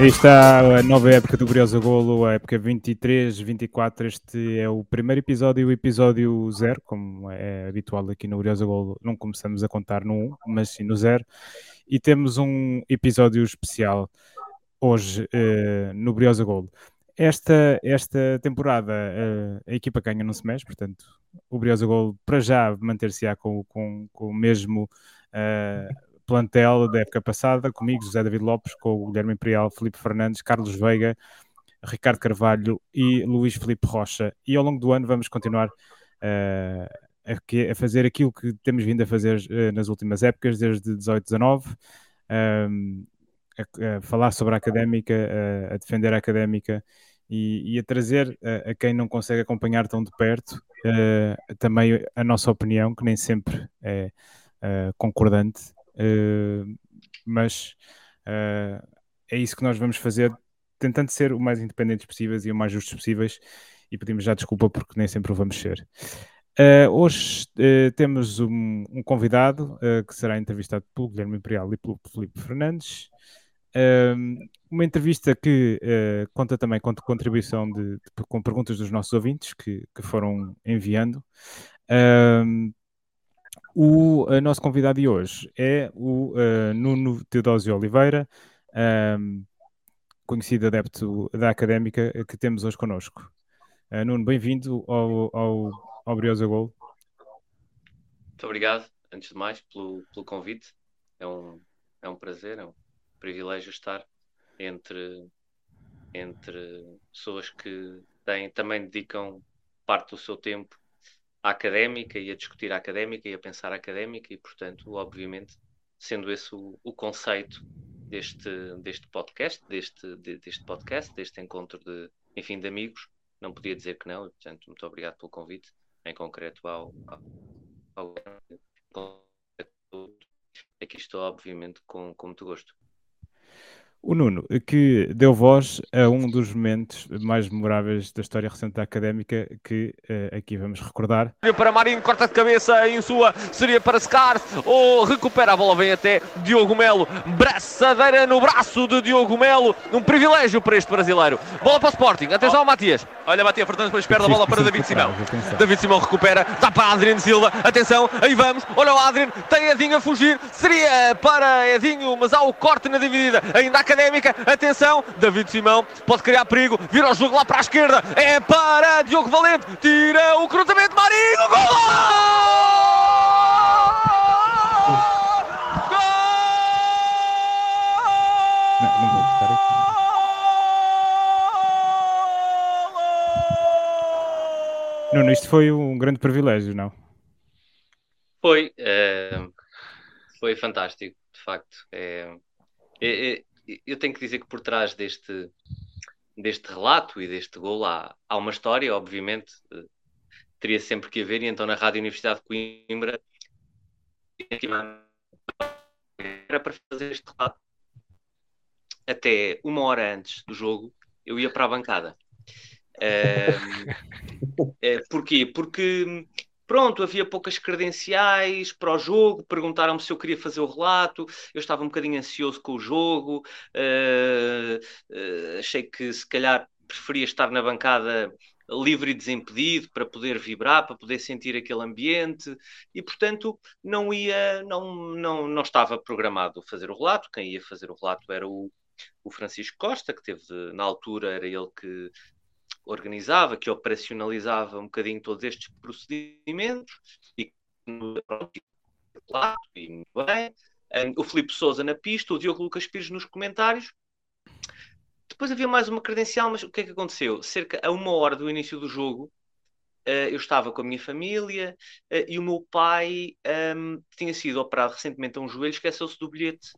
Aí está a nova época do Briosa Golo, a época 23-24. Este é o primeiro episódio, o episódio zero, como é habitual aqui no Briosa Golo. Não começamos a contar no 1, mas sim no zero. E temos um episódio especial hoje uh, no Briosa Golo. Esta, esta temporada uh, a equipa ganha não se mexe, portanto, o Briosa Golo para já manter-se-á com, com, com o mesmo. Uh, plantel da época passada, comigo, José David Lopes, com o Guilherme Imperial, Felipe Fernandes, Carlos Veiga, Ricardo Carvalho e Luís Felipe Rocha. E ao longo do ano vamos continuar uh, a, a, fazer aquilo que temos vindo a fazer uh, nas últimas épocas, desde 18, 19, um, a, a, falar sobre a académica, a, a defender a académica e, e a trazer a, quem não consegue acompanhar tão de perto uh, também a nossa opinião, que nem sempre é concordante mas uh, é isso que nós vamos fazer, tentando ser o mais independentes possíveis e o mais justos possíveis, e pedimos já desculpa porque nem sempre o vamos ser. Uh, hoje temos um, um convidado que será entrevistado pelo Guilherme Imperial e pelo Felipe Fernandes. uma entrevista que conta também com contribuição de, de, com perguntas dos nossos ouvintes que, que foram enviando. O nosso convidado de hoje é o uh, Nuno Teodósio Oliveira, um, conhecido adepto da académica que temos hoje connosco. Uh, Nuno, bem-vindo ao, ao, ao Briosa Gol. Muito obrigado, antes de mais, pelo, pelo convite. É um, é um prazer, é um privilégio estar entre, entre pessoas que têm, também dedicam parte do seu tempo académica e a discutir a académica e a pensar a académica e, portanto, obviamente, sendo esse o, o conceito deste, deste podcast, deste, de, deste podcast, deste encontro de, enfim, de amigos, não podia dizer que não, e, portanto, muito obrigado pelo convite, em concreto ao, ao, ao aqui estou, obviamente, com, com muito gosto. O Nuno, que deu voz a um dos momentos mais memoráveis da história recente da académica, que uh, aqui vamos recordar. Para Marinho, corta de cabeça em sua, seria para Scar, ou recupera a bola, vem até Diogo Melo, braçadeira no braço de Diogo Melo, um privilégio para este brasileiro. Bola para o Sporting, atenção, oh. Matias. Olha, Matias Fernandes, depois perde a bola para David Simão. David Simão recupera, dá para Adriano Silva, atenção, aí vamos, olha o Adriano, tem Edinho a fugir, seria para Edinho, mas há o corte na dividida, ainda há Académica. Atenção, David Simão pode criar perigo. Vira o jogo lá para a esquerda. É para Diogo Valente. Tira o cruzamento. Marinho. Gol! Nuno, isto foi um grande privilégio, não? Foi, é, foi fantástico, de facto. É, é, eu tenho que dizer que por trás deste, deste relato e deste gol há, há uma história, obviamente, uh, teria sempre que haver, e então na Rádio Universidade de Coimbra era para fazer este relato. Até uma hora antes do jogo, eu ia para a bancada. Uh, uh, porquê? Porque pronto, havia poucas credenciais para o jogo, perguntaram-me se eu queria fazer o relato, eu estava um bocadinho ansioso com o jogo, uh, uh, achei que se calhar preferia estar na bancada livre e desimpedido para poder vibrar, para poder sentir aquele ambiente e portanto não ia, não, não, não estava programado fazer o relato, quem ia fazer o relato era o, o Francisco Costa, que teve na altura era ele que organizava, que operacionalizava um bocadinho todos estes procedimentos e bem. o Filipe Souza na pista, o Diogo Lucas Pires nos comentários. Depois havia mais uma credencial, mas o que é que aconteceu? Cerca a uma hora do início do jogo, uh, eu estava com a minha família uh, e o meu pai um, tinha sido operado recentemente a um joelho, esqueceu-se do bilhete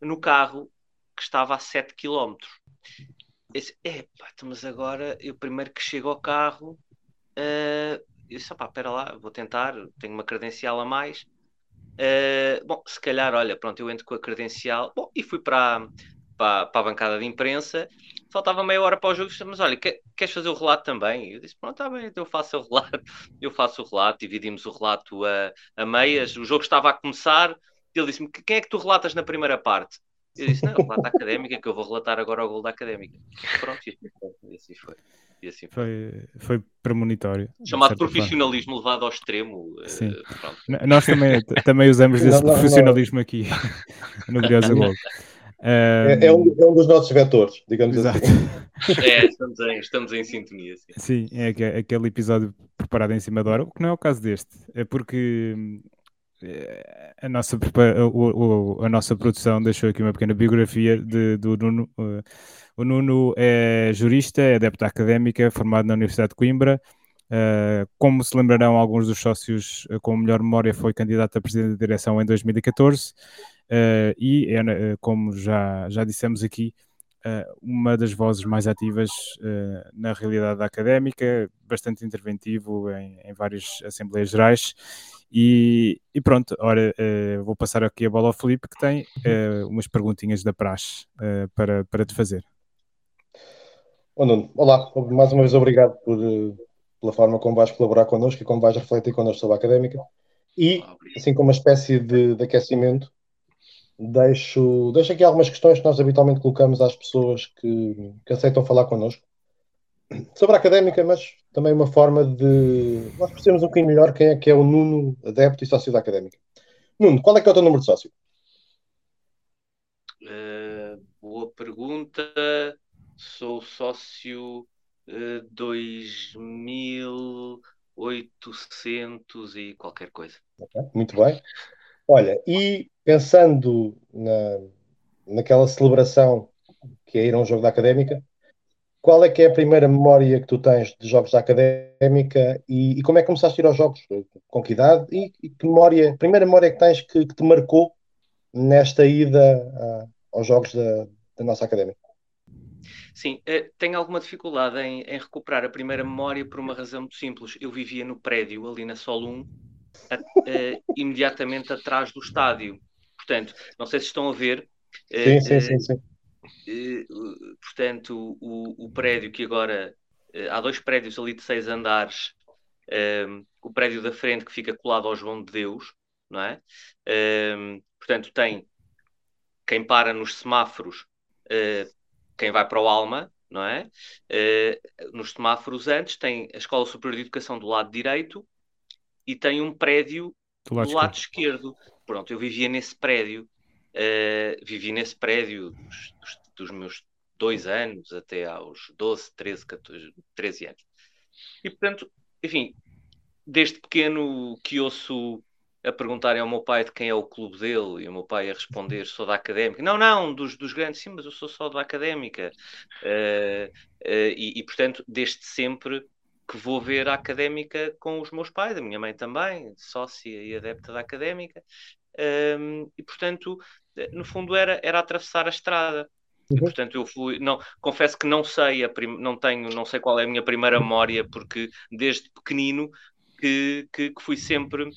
no carro que estava a 7 km. Disse, epá, mas agora eu primeiro que chego ao carro, uh, eu disse, pá, espera lá, vou tentar, tenho uma credencial a mais. Uh, bom, se calhar, olha, pronto, eu entro com a credencial, bom, e fui para, para, para a bancada de imprensa, faltava meia hora para o jogo, mas olha, quer, queres fazer o relato também? Eu disse, pronto, está bem, então eu faço o relato, eu faço o relato, dividimos o relato a, a meias, o jogo estava a começar, ele disse-me, quem é que tu relatas na primeira parte? Eu disse, não, relata académica, que eu vou relatar agora o gol da académica. Pronto, e assim foi. E assim foi. foi. Foi premonitório. Chamado profissionalismo forma. levado ao extremo. Eh, Sim. Uh, Nós também, também usamos esse não, profissionalismo não. aqui no Briosa Gol. É, é, um, é, um, dos nossos vetores, digamos Exato. assim. É, estamos em, estamos em sintonia. Sim, sim é aquele episódio preparado em cima da hora, o que não é o caso deste. É porque eh, a nossa, a, nossa produção deixou aqui uma pequena biografia de, do Nuno. Eh, o Nuno é jurista, é adepto académica, formado na Universidade de Coimbra. Uh, como se lembrarão, alguns dos sócios com melhor memória foi candidato a presidente da direção em 2014 uh, e, é, como já, já dissemos aqui, uma das vozes mais ativas na realidade académica, bastante interventivo em, em várias Assembleias Gerais e, e, pronto, ora, uh, vou passar aqui a bola ao Felipe que tem uh, umas perguntinhas da praxe uh, para, para te fazer. Oh, Nuno, olá, mais uma vez obrigado por, pela forma como vais colaborar connosco e como vais refletir connosco sobre a académica. E, assim como uma espécie de, de aquecimento, deixo, deixo aqui algumas questões que nós habitualmente colocamos às pessoas que, que aceitam falar connosco sobre a académica, mas também uma forma de nós percebermos um bocadinho melhor quem é que é o Nuno, adepto e sócio da académica. Nuno, qual é que é o teu número de sócio? Uh, boa pergunta. Sou sócio uh, 2800 e qualquer coisa. Okay, muito bem. Olha, e pensando na, naquela celebração que é ir a um jogo da académica, qual é que é a primeira memória que tu tens de jogos da académica e, e como é que começaste a ir aos jogos? Com que idade? E, e que memória, primeira memória que tens que, que te marcou nesta ida uh, aos jogos da, da, nossa académica? Sim, eh, tenho alguma dificuldade em, em, recuperar a primeira memória por uma razão muito simples. Eu vivia no prédio, ali na Sol 1, a, a, eh, imediatamente atrás do estádio. Portanto, não sei se estão a ver. Sim, sim, sim, sim eh, portanto, o, o, prédio que agora eh, há dois prédios ali de seis andares, um, ehm, o prédio da frente que fica colado ao João de Deus, não é? Um, ehm, portanto, tem quem para nos semáforos, uh, quem vai para o Alma, não é? Uh, nos semáforos antes tem a Escola Superior de Educação do lado direito e tem um prédio do lado, do lado esquerdo. Pronto, eu vivia nesse prédio Uh, vivi nesse prédio dos, dos, dos, meus dois anos até aos 12, 13, 14, 13 anos. E portanto, enfim, desde pequeno que ouço a perguntarem ao meu pai de quem é o clube dele e o meu pai a responder sou da académica. Não, não, dos, dos grandes, sim, mas eu sou só da académica. Uh, uh, e, e, portanto, desde sempre que vou ver a académica com os meus pais, a minha mãe também, sócia e adepta da académica. Um, e portanto, no fundo era, era atravessar a estrada. Uhum. E, portanto, eu fui, não, confesso que não sei, a prim, não tenho, não sei qual é a minha primeira memória, porque desde pequenino que, que, que fui sempre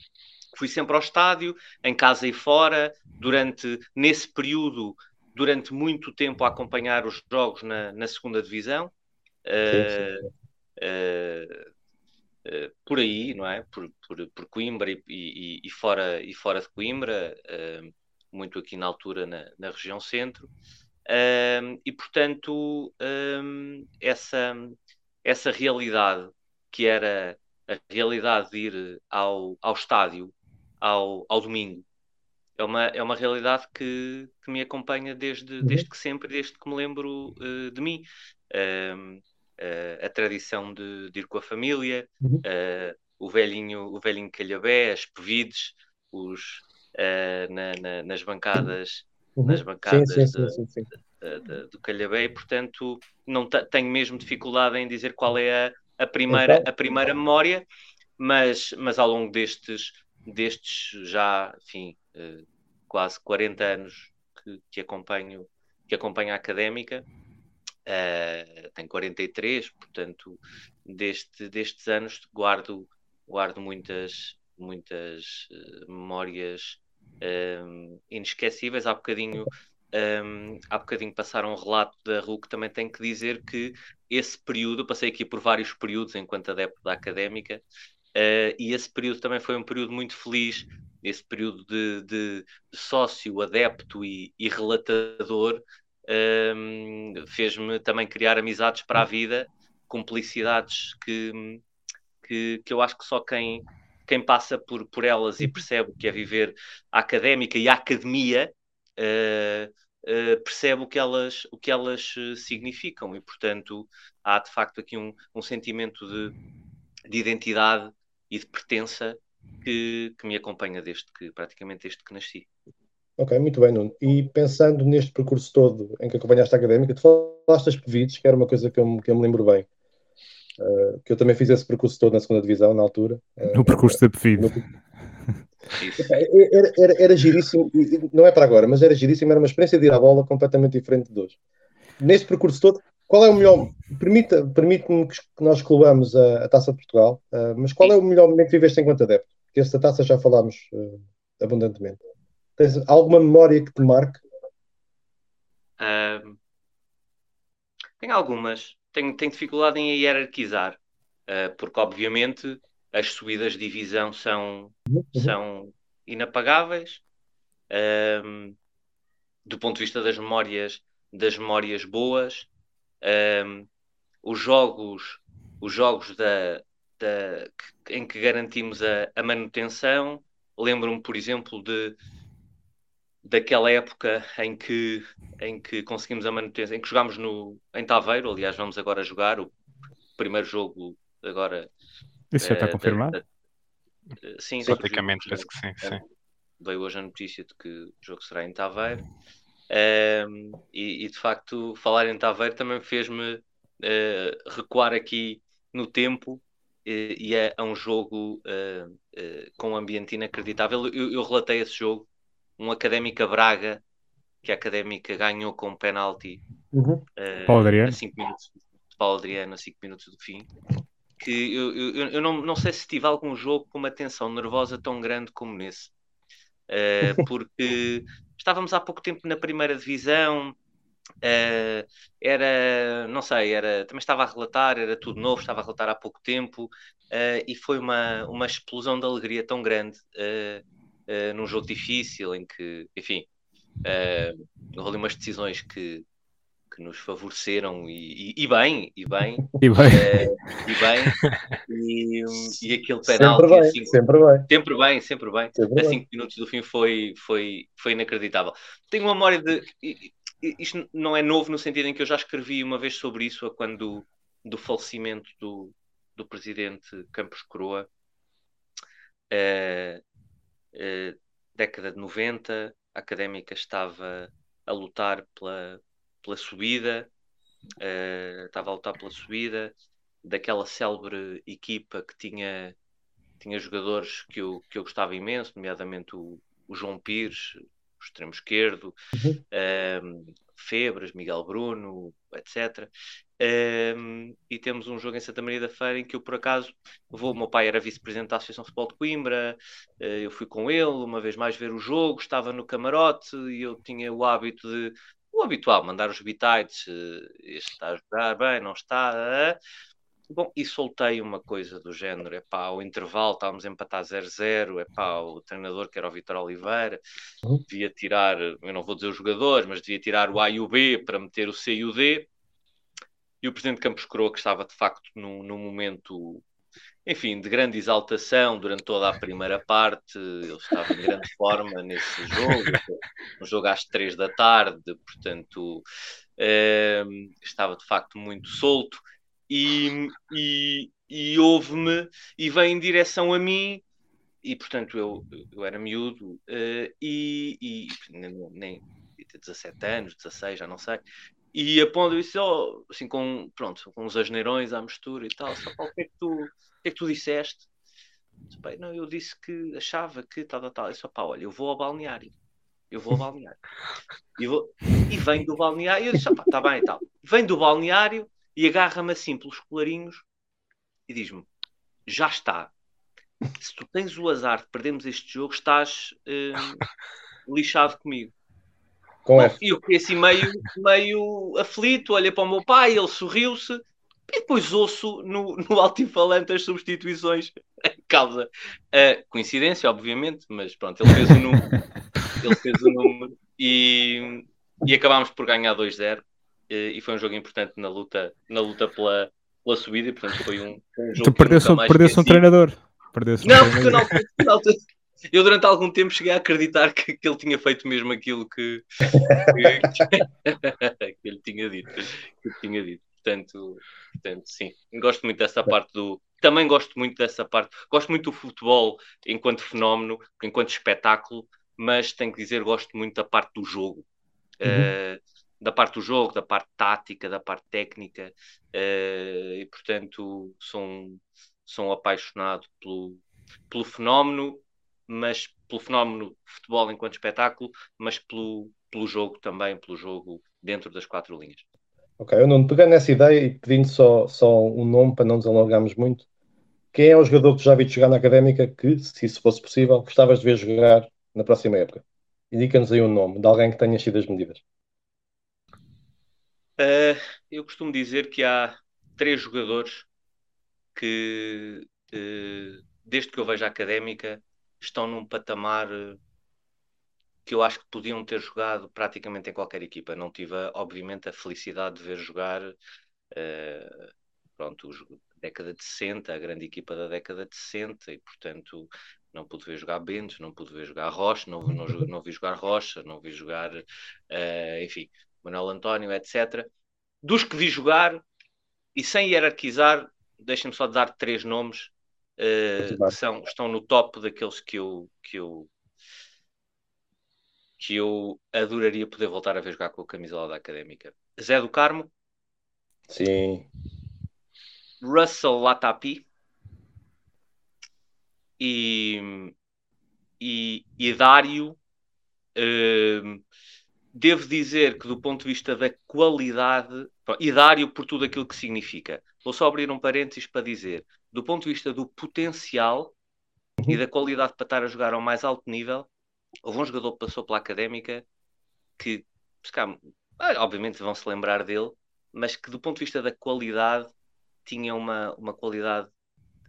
fui sempre ao estádio, em casa e fora, durante nesse período, durante muito tempo a acompanhar os jogos na, na segunda divisão. Uh, uh, uh, por aí, não é? Por, por, por Coimbra e, e, e, fora, e fora de Coimbra, muito aqui na altura na, na região centro. e, portanto, essa, essa realidade que era a realidade de ir ao, ao estádio ao, ao domingo é uma, é uma realidade que, que me acompanha desde, uhum. desde que sempre, desde que me lembro uh, de mim. Uh, uh, a tradição de, de, ir com a família, uhum. uh, o velhinho, o velhinho calhabé, as pevides, os, na, na, nas bancadas, uhum. nas bancadas sim, sim, sim, sim. do calhabé, e portanto não tenho mesmo dificuldade em dizer qual é a, a primeira, então... a primeira memória, mas, mas ao longo destes, destes já, enfim, quase 40 anos que, que acompanho que acompanho a académica, Uh, tenho 43, portanto, deste, destes anos guardo, guardo muitas, muitas uh, memórias um, inesquecíveis. Há bocadinho, um, há bocadinho passaram um relato da RUC, também tenho que dizer que esse período, passei aqui por vários períodos enquanto adepto da académica, uh, e esse período também foi um período muito feliz nesse período de, de sócio, adepto e, e relatador, um, fez-me também criar amizades para a vida, cumplicidades que, que, que eu acho que só quem, quem passa por, por elas e percebe o que é viver a académica e a academia uh, uh, percebe o que elas, o que elas uh, significam e, portanto, há de facto aqui um, um sentimento de, de identidade e de pertença que, que me acompanha desde que, praticamente desde que nasci. Ok, muito bem, Nuno. E pensando neste percurso todo em que acompanhaste a académica, tu falaste das PVIDs, que era uma coisa que eu, que eu me lembro bem. Uh, que eu também fiz esse percurso todo na segunda divisão, na altura. Uh, no percurso da PVID. No... Era, era, era giríssimo, não é para agora, mas era giríssimo, era uma experiência de ir à bola completamente diferente de hoje. Neste percurso todo, qual é o melhor? Permita-me permite que nós clubamos a, a, Taça de Portugal, uh, mas qual é o melhor momento que viveste enquanto adepto? Que esta taça já falámos abundantemente. Tens alguma memória que te marque? Uh, tenho algumas. Tenho, tenho dificuldade em hierarquizar, uh, porque obviamente as subidas de divisão são, uhum. são inapagáveis. Um, do ponto de vista das memórias, das memórias boas, um, os jogos, os jogos da, da, em que garantimos a, a manutenção. Lembro-me, por exemplo, de daquela época em que, em que conseguimos a manutenção, em que jogámos no, em Taveiro, aliás, vamos agora jogar o primeiro jogo agora. Isso já está eh, confirmado? sim, praticamente penso que sim, é, sim. Veio hoje a notícia de que o jogo será em Taveiro. Um, e, e, de facto, falar em Taveiro também fez-me uh, recuar aqui no tempo e, e é, é, um jogo uh, uh, com um ambiente inacreditável. Eu, eu, relatei esse jogo um Académica Braga, que a Académica ganhou com um penalti uhum. uh, Paulo Adriano. a 5 minutos, Paulo Adriano a 5 minutos do fim. Que eu, eu, eu não, não sei se tive algum jogo com uma tensão nervosa tão grande como nesse. Uh, porque estávamos há pouco tempo na primeira divisão, Uh, era, não sei, era, também estava a relatar, era tudo novo, estava a relatar há pouco tempo uh, e foi uma, uma explosão de alegria tão grande uh, uh, num jogo difícil em que, enfim, uh, houve umas decisões que, que nos favoreceram e, e, e bem, e bem, e bem, uh, e, bem. E, e aquele penalti sempre bem, sempre bem, sempre bem, sempre bem, sempre a 5 minutos do fim foi, foi, foi inacreditável. Tenho uma memória de isto não é novo no sentido em que eu já escrevi uma vez sobre isso quando do falecimento do, do presidente Campos Coroa. Uh, eh, década de 90, a académica estava a lutar pela, pela subida, uh, estava a lutar pela subida daquela célebre equipa que tinha, tinha jogadores que eu, que eu gostava imenso, nomeadamente o, o João Pires, o extremo esquerdo, uhum. um, Febras, Miguel Bruno, etc. Um, e temos um jogo em Santa Maria da Feira em que eu, por acaso, vou. O meu pai era vice-presidente da Associação de Futebol de Coimbra, uh, eu fui com ele uma vez mais ver o jogo, estava no camarote e eu tinha o hábito de. O habitual, mandar os bitites, uh, este está a jogar bem, não está. Uh, Bom, e soltei uma coisa do género, é pá, o intervalo estávamos a empatar 0-0, é pá, o treinador que era o Vitor Oliveira, uhum. devia tirar, eu não vou dizer os jogadores, mas devia tirar o A e o B para meter o C e o D. E o presidente Campos Croa, que estava de facto num, num momento, enfim, de grande exaltação durante toda a primeira parte, ele estava em grande forma nesse jogo, um jogo às três da tarde, portanto, eh, estava de facto muito solto e, e, e ouve-me e vem em direção a mim e portanto eu, eu era miúdo uh, e, e nem, nem 17 anos, 16, já não sei e apondo isso oh, assim com pronto, com uns asneirões à mistura e tal, só o que é que tu, o que é que tu disseste? Bem, não, eu disse que achava que tal, tal, tal. Eu só, pá, olha, eu vou ao balneário. Eu vou ao balneário. E, vou... e vem do balneário. Eu disse, pá, está bem e tal. Vem do balneário e agarra-me assim pelos colarinhos e diz-me: Já está. Se tu tens o azar de perdermos este jogo, estás uh, lixado comigo. Com Bom, e eu fiquei assim meio, meio aflito, olhei para o meu pai, ele sorriu-se, e depois ouço no, no altifalante as substituições. Causa. A coincidência, obviamente, mas pronto, ele fez o número, ele fez o número e, e acabámos por ganhar 2-0 e foi um jogo importante na luta, na luta pela, pela subida e portanto foi um, um jogo tu perdeu-se um, perdeu um treinador. Perdeu não, um treinador. porque não, eu durante algum tempo cheguei a acreditar que, que ele tinha feito mesmo aquilo que, que, que ele tinha dito que tinha dito. Portanto, portanto sim, gosto muito dessa parte do também gosto muito dessa parte gosto muito do futebol enquanto fenómeno enquanto espetáculo mas tenho que dizer gosto muito da parte do jogo. Uhum. uh, da parte do jogo, da parte tática, da parte técnica, uh, e portanto sou, sou apaixonado pelo, pelo fenómeno, mas pelo fenómeno futebol enquanto espetáculo, mas pelo, pelo jogo também, pelo jogo dentro das quatro linhas. Ok, eu não pegando nessa ideia e pedindo só, só um nome para não nos alongarmos muito, quem é o jogador que já vi jogar na académica que, se isso fosse possível, gostavas de ver jogar na próxima época? Indica-nos aí um nome de alguém que tenha sido as medidas. Uh, eu costumo dizer que há três jogadores que, uh, desde que eu vejo a académica, estão num patamar uh, que eu acho que podiam ter jogado praticamente em qualquer equipa. Não tive, obviamente, a felicidade de ver jogar pronto, a década de 60, a grande equipa da década de 60, e portanto não pude ver jogar Bento, não pude ver jogar Rocha, não, não, não vi jogar Rocha, não vi jogar, enfim, Manuel António, etc. Dos que vi jogar, e sem hierarquizar, deixem-me só dar três nomes uh, que são, estão no top daqueles que eu, que eu que eu adoraria poder voltar a ver jogar com a camisola da Académica. Zé do Carmo. Sim. Russell Latapi. E, e, e Dário. Uh, devo dizer que, do ponto de vista da qualidade, e Dário por tudo aquilo que significa, vou só abrir um parênteses para dizer, do ponto de vista do potencial e da qualidade para estar a jogar ao mais alto nível, houve um jogador que passou pela académica que, obviamente, vão se lembrar dele, mas que, do ponto de vista da qualidade, tinha uma, uma qualidade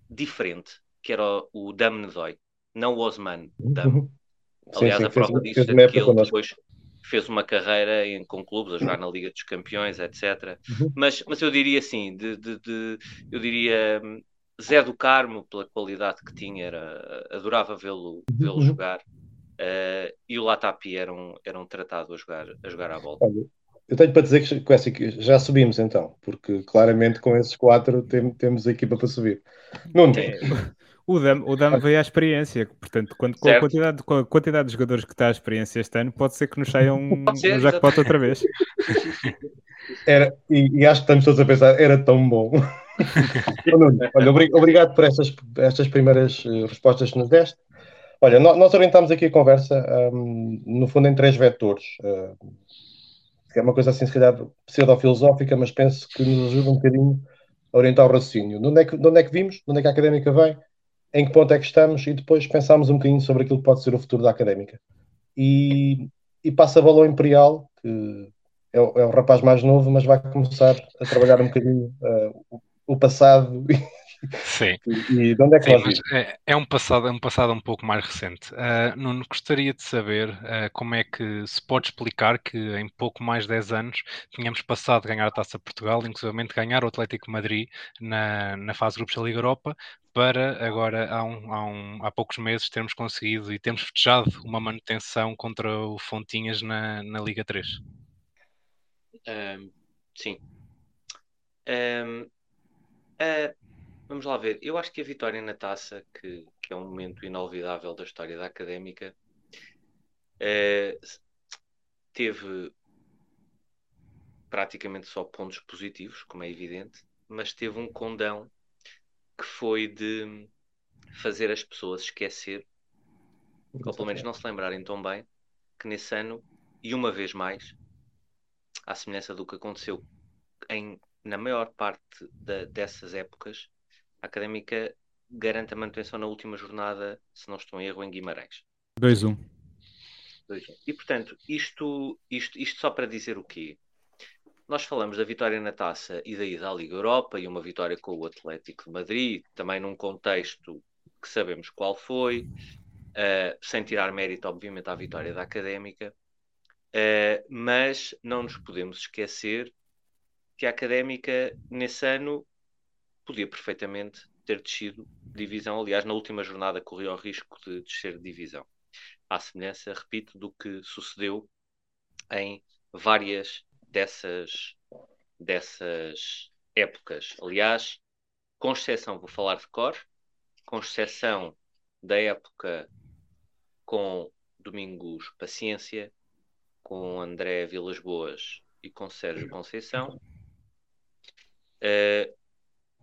diferente, que era o, o Dam Nedoy, não o Osman Dam. Aliás, sim, sim, a prova disso é que ele depois fez uma carreira em, com clubes, a jogar na Liga dos Campeões, etc. Uhum. Mas, mas eu diria assim, de, de, de, eu diria hum, Zé do Carmo, pela qualidade que tinha, era, adorava vê-lo vê uhum. jogar. Uh, e o Latapi era um, era um tratado a jogar, a jogar à volta. Eu tenho para dizer que com essa, já subimos então, porque claramente com esses quatro tem, temos a equipa para subir. Nuno, é. O Dam, o Dam veio à experiência, portanto, quando, com, a quantidade, com a quantidade de jogadores que está à experiência este ano, pode ser que nos saia um, ser, um jackpot outra vez. Era, e, e, acho que estamos todos a pensar, era tão bom. Olha, obrigado por estas, estas primeiras uh, respostas que nos deste. Olha, nós, nós orientamos aqui a conversa, um, no fundo, em três vetores. Uh, é uma coisa assim, se calhar, pseudo-filosófica, mas penso que nos ajuda um bocadinho a orientar o raciocínio. De onde, é que, de onde é que vimos? De onde é que a académica vem? Em que ponto é que estamos e depois pensámos um bocadinho sobre aquilo que pode ser o futuro da académica. E, e passa bola Imperial, que é o, é o, rapaz mais novo, mas vai começar a trabalhar um bocadinho uh, o, passado Sim. E, de onde é que Sim, é, é, um passado, é um passado um pouco mais recente. Uh, Nuno, gostaria de saber uh, como é que se pode explicar que em pouco mais de 10 anos tínhamos passado de ganhar a Taça Portugal, inclusive ganhar o Atlético Madrid na, na fase de grupos da Liga Europa, para agora, há, um, há, um, há poucos meses, termos conseguido e temos festejado uma manutenção contra o Fontinhas na, na Liga 3. Um, sim. Um, uh, Vamos lá ver. Eu acho que a vitória na taça, que, que é um momento inolvidável da história da académica, é, teve praticamente só pontos positivos, como é evidente, mas teve um condão que foi de fazer as pessoas esquecer, ou pelo menos não se lembrarem tão bem, que nesse ano, e uma vez mais, à semelhança do que aconteceu em, na maior parte da, dessas épocas, a Académica garante a manutenção na última jornada, se não estou em erro, em Guimarães. 2-1. E portanto, isto, isto, isto só para dizer o quê? Nós falamos da vitória na taça e da ida à Liga Europa e uma vitória com o Atlético de Madrid, também num contexto que sabemos qual foi, uh, sem tirar mérito, obviamente, à vitória da Académica, uh, mas não nos podemos esquecer que a Académica, nesse ano, podia perfeitamente ter descido divisão. Aliás, na última jornada correu o risco de descer de divisão. À semelhança, repito, do que sucedeu em várias dessas, dessas épocas. Aliás, com exceção, vou falar de cor, com exceção da época com Domingos Paciência, com André Vilas Boas e com Sérgio Conceição. Uh,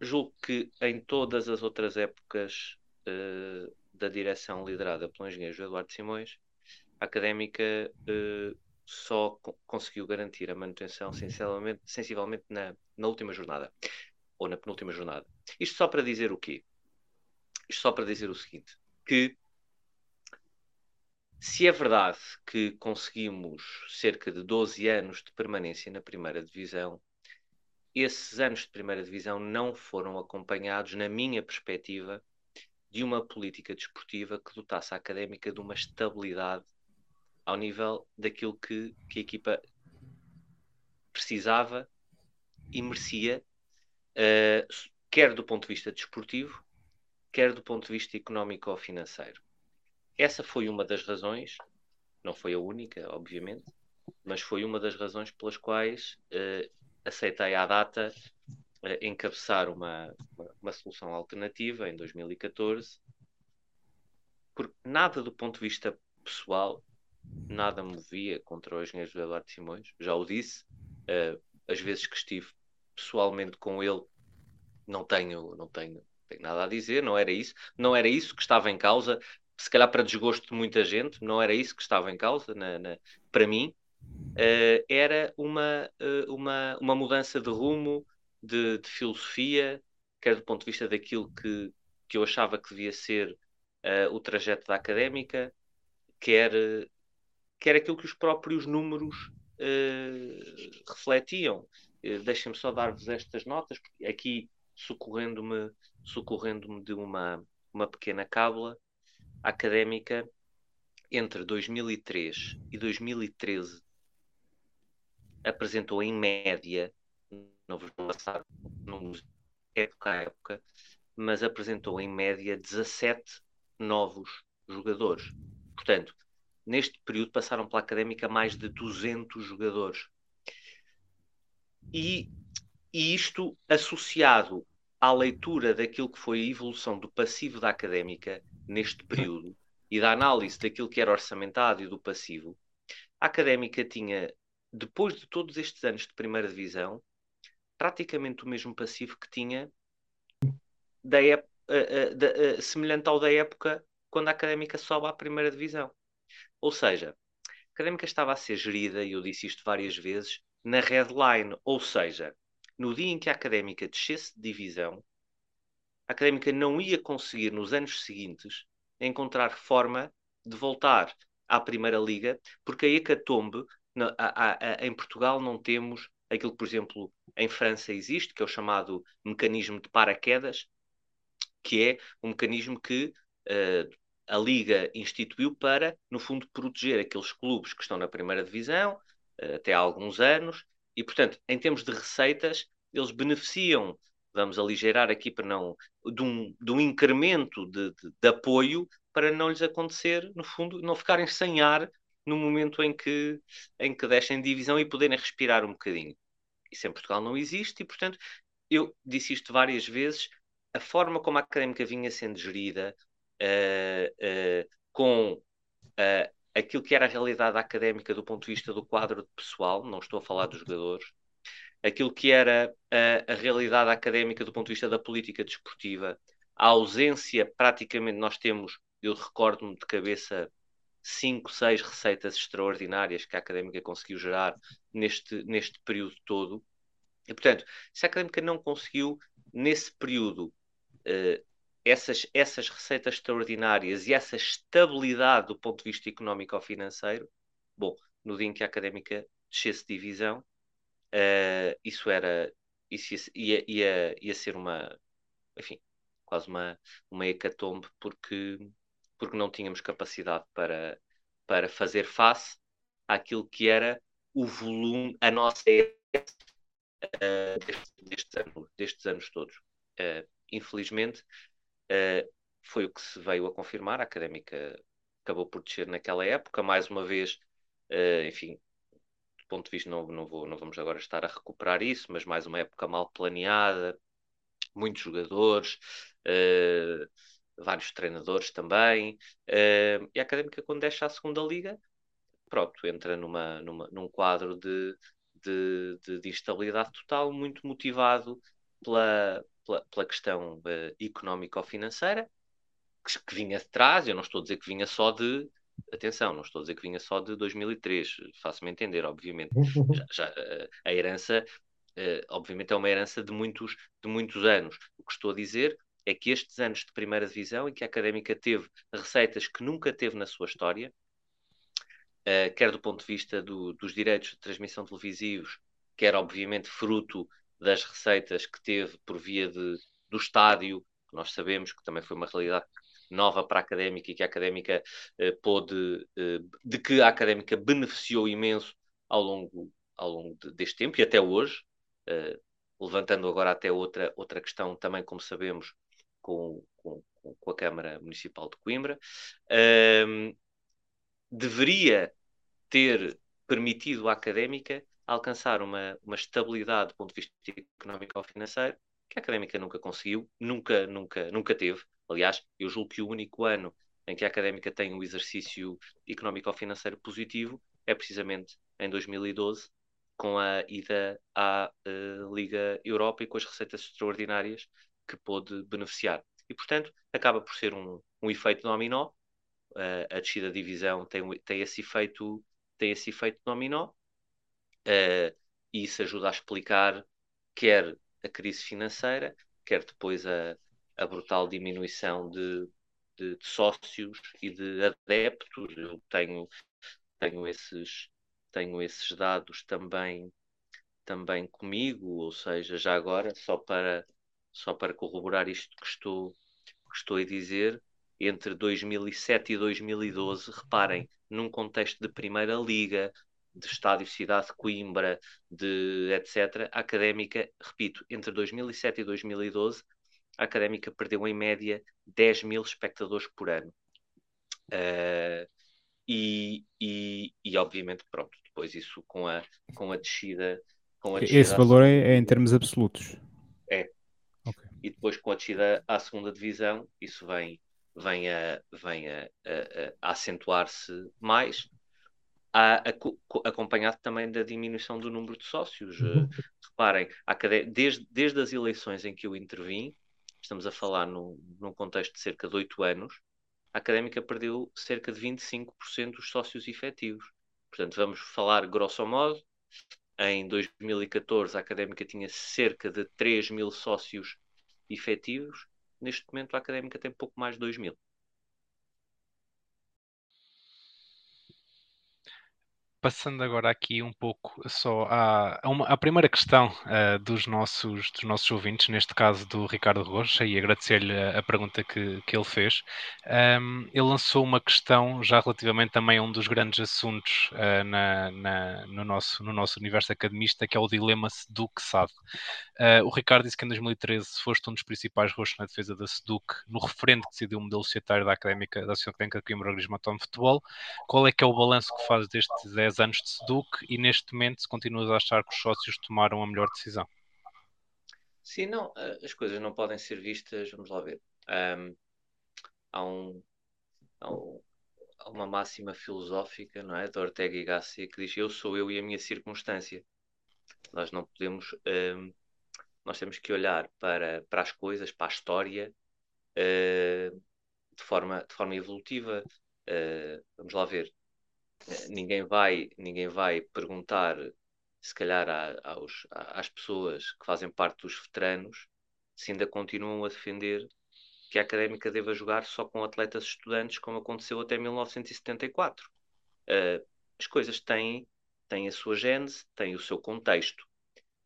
julgo que em todas as outras épocas uh, da direção liderada pelo engenheiro Eduardo Simões, a académica uh, só co conseguiu garantir a manutenção sensivelmente, sensivelmente na, na última jornada, ou na penúltima jornada. Isto só para dizer o quê? Isto só para dizer o seguinte, que se é verdade que conseguimos cerca de 12 anos de permanência na primeira divisão, esses anos de primeira divisão não foram acompanhados, na minha perspectiva, de uma política desportiva que dotasse a académica de uma estabilidade ao nível daquilo que, que a equipa precisava e merecia, uh, quer do ponto de vista desportivo, quer do ponto de vista económico ou financeiro. Essa foi uma das razões, não foi a única, obviamente, mas foi uma das razões pelas quais uh, aceitei à data uh, encabeçar uma, uma, uma, solução alternativa em 2014, porque nada do ponto de vista pessoal nada me movia contra o engenheiro José Eduardo Simões, já o disse, uh, as vezes que estive pessoalmente com ele, não tenho, não tenho, tenho nada a dizer, não era isso, não era isso que estava em causa, se calhar para desgosto de muita gente, não era isso que estava em causa na, na, para mim, uh, era uma, uh, uma, uma mudança de rumo, de, de, filosofia, quer do ponto de vista daquilo que, que eu achava que devia ser o trajeto da académica, quer que era aquilo que os próprios números uh, refletiam. Uh, Deixem-me só dar-vos estas notas, aqui socorrendo-me socorrendo de uma, uma pequena cábula académica, entre 2003 e 2013 apresentou em média, não vou passar números época a época, mas apresentou em média 17 novos jogadores. Portanto, neste período passaram pela académica mais de 200 jogadores. E, e isto associado à leitura daquilo que foi a evolução do passivo da académica neste período e da análise daquilo que era orçamentado e do passivo, a académica tinha, depois de todos estes anos de primeira divisão, praticamente o mesmo passivo que tinha da uh, uh, uh, semelhante ao da época quando a académica sobe à primeira divisão. Ou seja, a académica estava a ser gerida, e eu disse isto várias vezes, na headline. Ou seja, no dia em que a académica descesse de divisão, a académica não ia conseguir, nos anos seguintes, encontrar forma de voltar à Primeira Liga, porque a Hecatombe, a, a, em Portugal, não temos aquilo que, por exemplo, em França existe, que é o chamado mecanismo de paraquedas, que é um mecanismo que uh, a Liga instituiu para, no fundo, proteger aqueles clubes que estão na primeira divisão uh, até há alguns anos e, portanto, em termos de receitas, eles beneficiam, vamos aligeirar aqui para não, de um, de um incremento de, de, de apoio para não lhes acontecer, no fundo, não ficarem sem ar no momento em que, em que deixem divisão e poderem respirar um bocadinho. Isso em Portugal não existe e, portanto, eu disse isto várias vezes, a forma como a académica vinha sendo gerida, uh, uh, com uh, aquilo que era a realidade académica do ponto de vista do quadro de pessoal, não estou a falar dos jogadores, aquilo que era a realidade académica do ponto de vista da política desportiva, a ausência, praticamente, nós temos, eu recordo-me de cabeça, cinco, seis receitas extraordinárias que a académica conseguiu gerar neste, neste período todo. E, portanto, se a académica não conseguiu, nesse período, uh, essas, essas receitas extraordinárias e essa estabilidade do ponto de vista económico ou financeiro, bom, no dia em que a académica descesse de divisão, uh, isso era isso ia, ia, ia, ser uma enfim, quase uma, uma hecatombe, porque, porque não tínhamos capacidade para, para fazer face àquilo que era o volume, a nossa uh, destes, destes, anos, destes anos todos. Uh, infelizmente, uh, foi o que se veio a confirmar. A académica acabou por descer naquela época, mais uma vez, enfim, do ponto de vista, não, não, vou, não vamos agora estar a recuperar isso, mas mais uma época mal planeada, muitos jogadores. Vários treinadores também, e a Académica, quando deixa a segunda liga, pronto, entra numa, numa, num quadro de, de, de, de instabilidade total, muito motivado pela, pela, pela questão uh, económico-financeira, que, que, vinha de trás, eu não estou a dizer que vinha só de. Atenção, não estou a dizer que vinha só de 2003, faço-me entender, obviamente. Já, já, uh, a herança, uh, obviamente, é uma herança de muitos, de muitos anos. O que estou a dizer é que estes anos de primeira divisão, em que a académica teve receitas que nunca teve na sua história, uh, quer do ponto de vista do, dos direitos de transmissão televisivos, quer obviamente fruto das receitas que teve por via de, do estádio, que nós sabemos que também foi uma realidade nova para a académica e que a académica uh, pôde, uh, de que a académica beneficiou imenso ao longo, ao longo de, deste tempo e até hoje, uh, levantando agora até outra, outra questão também, como sabemos, com, com, com a Câmara Municipal de Coimbra. Uh, deveria ter permitido à académica alcançar uma, uma estabilidade do ponto de vista económico ou financeiro que a académica nunca conseguiu, nunca, nunca, nunca teve. Aliás, eu julgo que o único ano em que a académica tem um exercício económico ou financeiro positivo é precisamente em 2012, com a ida à uh, Liga Europa e com as receitas extraordinárias que pôde beneficiar. E, portanto, acaba por ser um, um efeito dominó. Uh, a descida da divisão tem, tem esse efeito tem esse efeito dominó uh, e isso ajuda a explicar quer a crise financeira, quer depois a, a brutal diminuição de, de, de, sócios e de adeptos. Eu tenho, tenho, esses, tenho esses dados também, também comigo, ou seja, já agora, só para, só para corroborar isto que estou, que estou a dizer, entre 2007 e 2012, reparem, num contexto de Primeira Liga, de Estádio Cidade de Coimbra, de etc., a Académica, repito, entre 2007 e 2012, a Académica perdeu em média 10 mil espectadores por ano. Uh, e, e, e, obviamente, pronto, depois isso com a, com a descida. Com a descida Esse valor é, é, em termos absolutos. É. E depois com a descida à segunda divisão, isso vem, vem a, vem a, a, a acentuar-se mais, a, acompanhado também da diminuição do número de sócios. Uhum. Uh, reparem, desde, desde as eleições em que eu intervim, estamos a falar num, num contexto de cerca de oito anos, a académica perdeu cerca de 25% dos sócios efetivos. Portanto, vamos falar grosso modo. Em 2014, a académica tinha cerca de 3 mil sócios efetivos neste momento a académica tem pouco mais de 2 mil. Passando agora aqui um pouco só à, uma, à primeira questão uh, dos, nossos, dos nossos ouvintes, neste caso do Ricardo Rocha, e agradecer-lhe a, a, pergunta que, que ele fez. Um, ele lançou uma questão já relativamente também a um dos grandes assuntos uh, na, na, no, nosso, no nosso universo academista, que é o dilema SEDUC-SAD. Uh, o Ricardo disse que em 2013 foste um dos principais rostos na defesa da SEDUC, no referendo que decidiu o modelo societário da Académica, da Associação Académica de Coimbra de Futebol. Qual é que é o balanço que faz destes 10 anos de SEDUC e neste momento continuas a achar que os sócios tomaram a melhor decisão? Sim, não, eh, as coisas não podem ser vistas, vamos lá ver. Um, há, um, há, um, uma máxima filosófica, não é, de Ortega y Gasset que diz eu sou eu e a minha circunstância. Nós não podemos, nós temos que olhar para, para as coisas, para a história, uh, de, forma, de forma evolutiva. Uh, vamos lá ver ninguém vai, ninguém vai perguntar, se calhar, aos, às pessoas que fazem parte dos veteranos se ainda continuam a defender que a académica deva jogar só com atletas estudantes, como aconteceu até 1974. Uh, as coisas têm, têm a sua gênese, têm o seu contexto.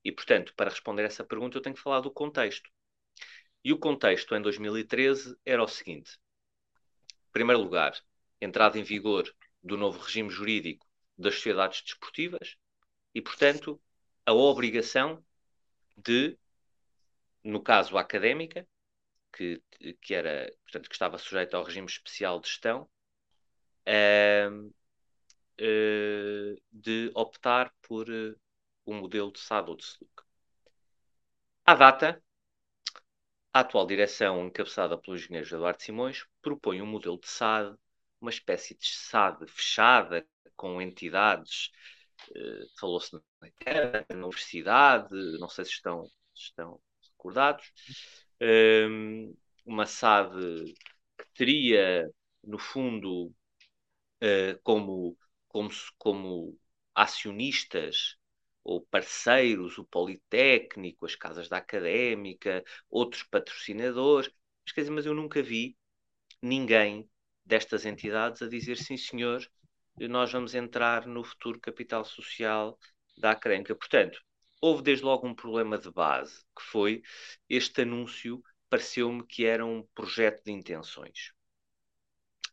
E, portanto, para responder essa pergunta, eu tenho que falar do contexto. E o contexto em 2013 era o seguinte: em primeiro lugar, entrada em vigor do novo regime jurídico das sociedades desportivas e, portanto, a obrigação de, no caso académica, que, que era, portanto, que estava sujeita ao regime especial de gestão, uh, uh, de optar por uh, um modelo de SAD ou de SLUC. À data, a atual direção, encabeçada pelo engenheiro Eduardo Simões, propõe um modelo de SAD, uma espécie de SAD fechada, com entidades, uh, falou-se na universidade, não sei se estão, estão recordados, um, uma SAD que teria, no fundo, uh, como, como, como acionistas ou parceiros, o Politécnico, as casas da Académica, outros patrocinadores. Mas, quer dizer, mas eu nunca vi ninguém destas entidades a dizer sim, senhor, nós vamos entrar no futuro capital social da Académica. Portanto, houve desde logo um problema de base, que foi este anúncio pareceu-me que era um projeto de intenções.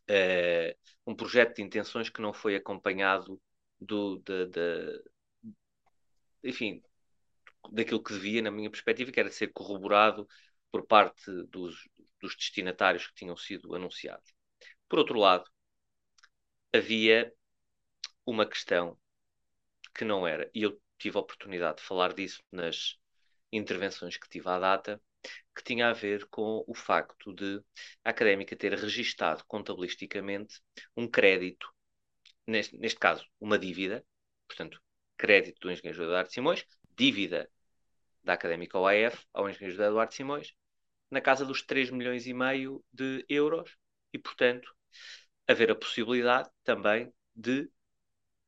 Uh, um projeto de intenções que não foi acompanhado do, de, de, enfim, daquilo que devia, na minha perspectiva, que era ser corroborado por parte dos, dos destinatários que tinham sido anunciados. Por outro lado, havia uma questão que não era, e eu tive a oportunidade de falar disso nas intervenções que tive à data, que tinha a ver com o facto de a académica ter registado contabilisticamente um crédito, neste, neste caso, uma dívida, portanto, crédito do engenheiro Eduardo Simões, dívida da académica OAF ao engenheiro Eduardo Simões, na casa dos 3 milhões e meio de euros, e, portanto, haver a possibilidade também de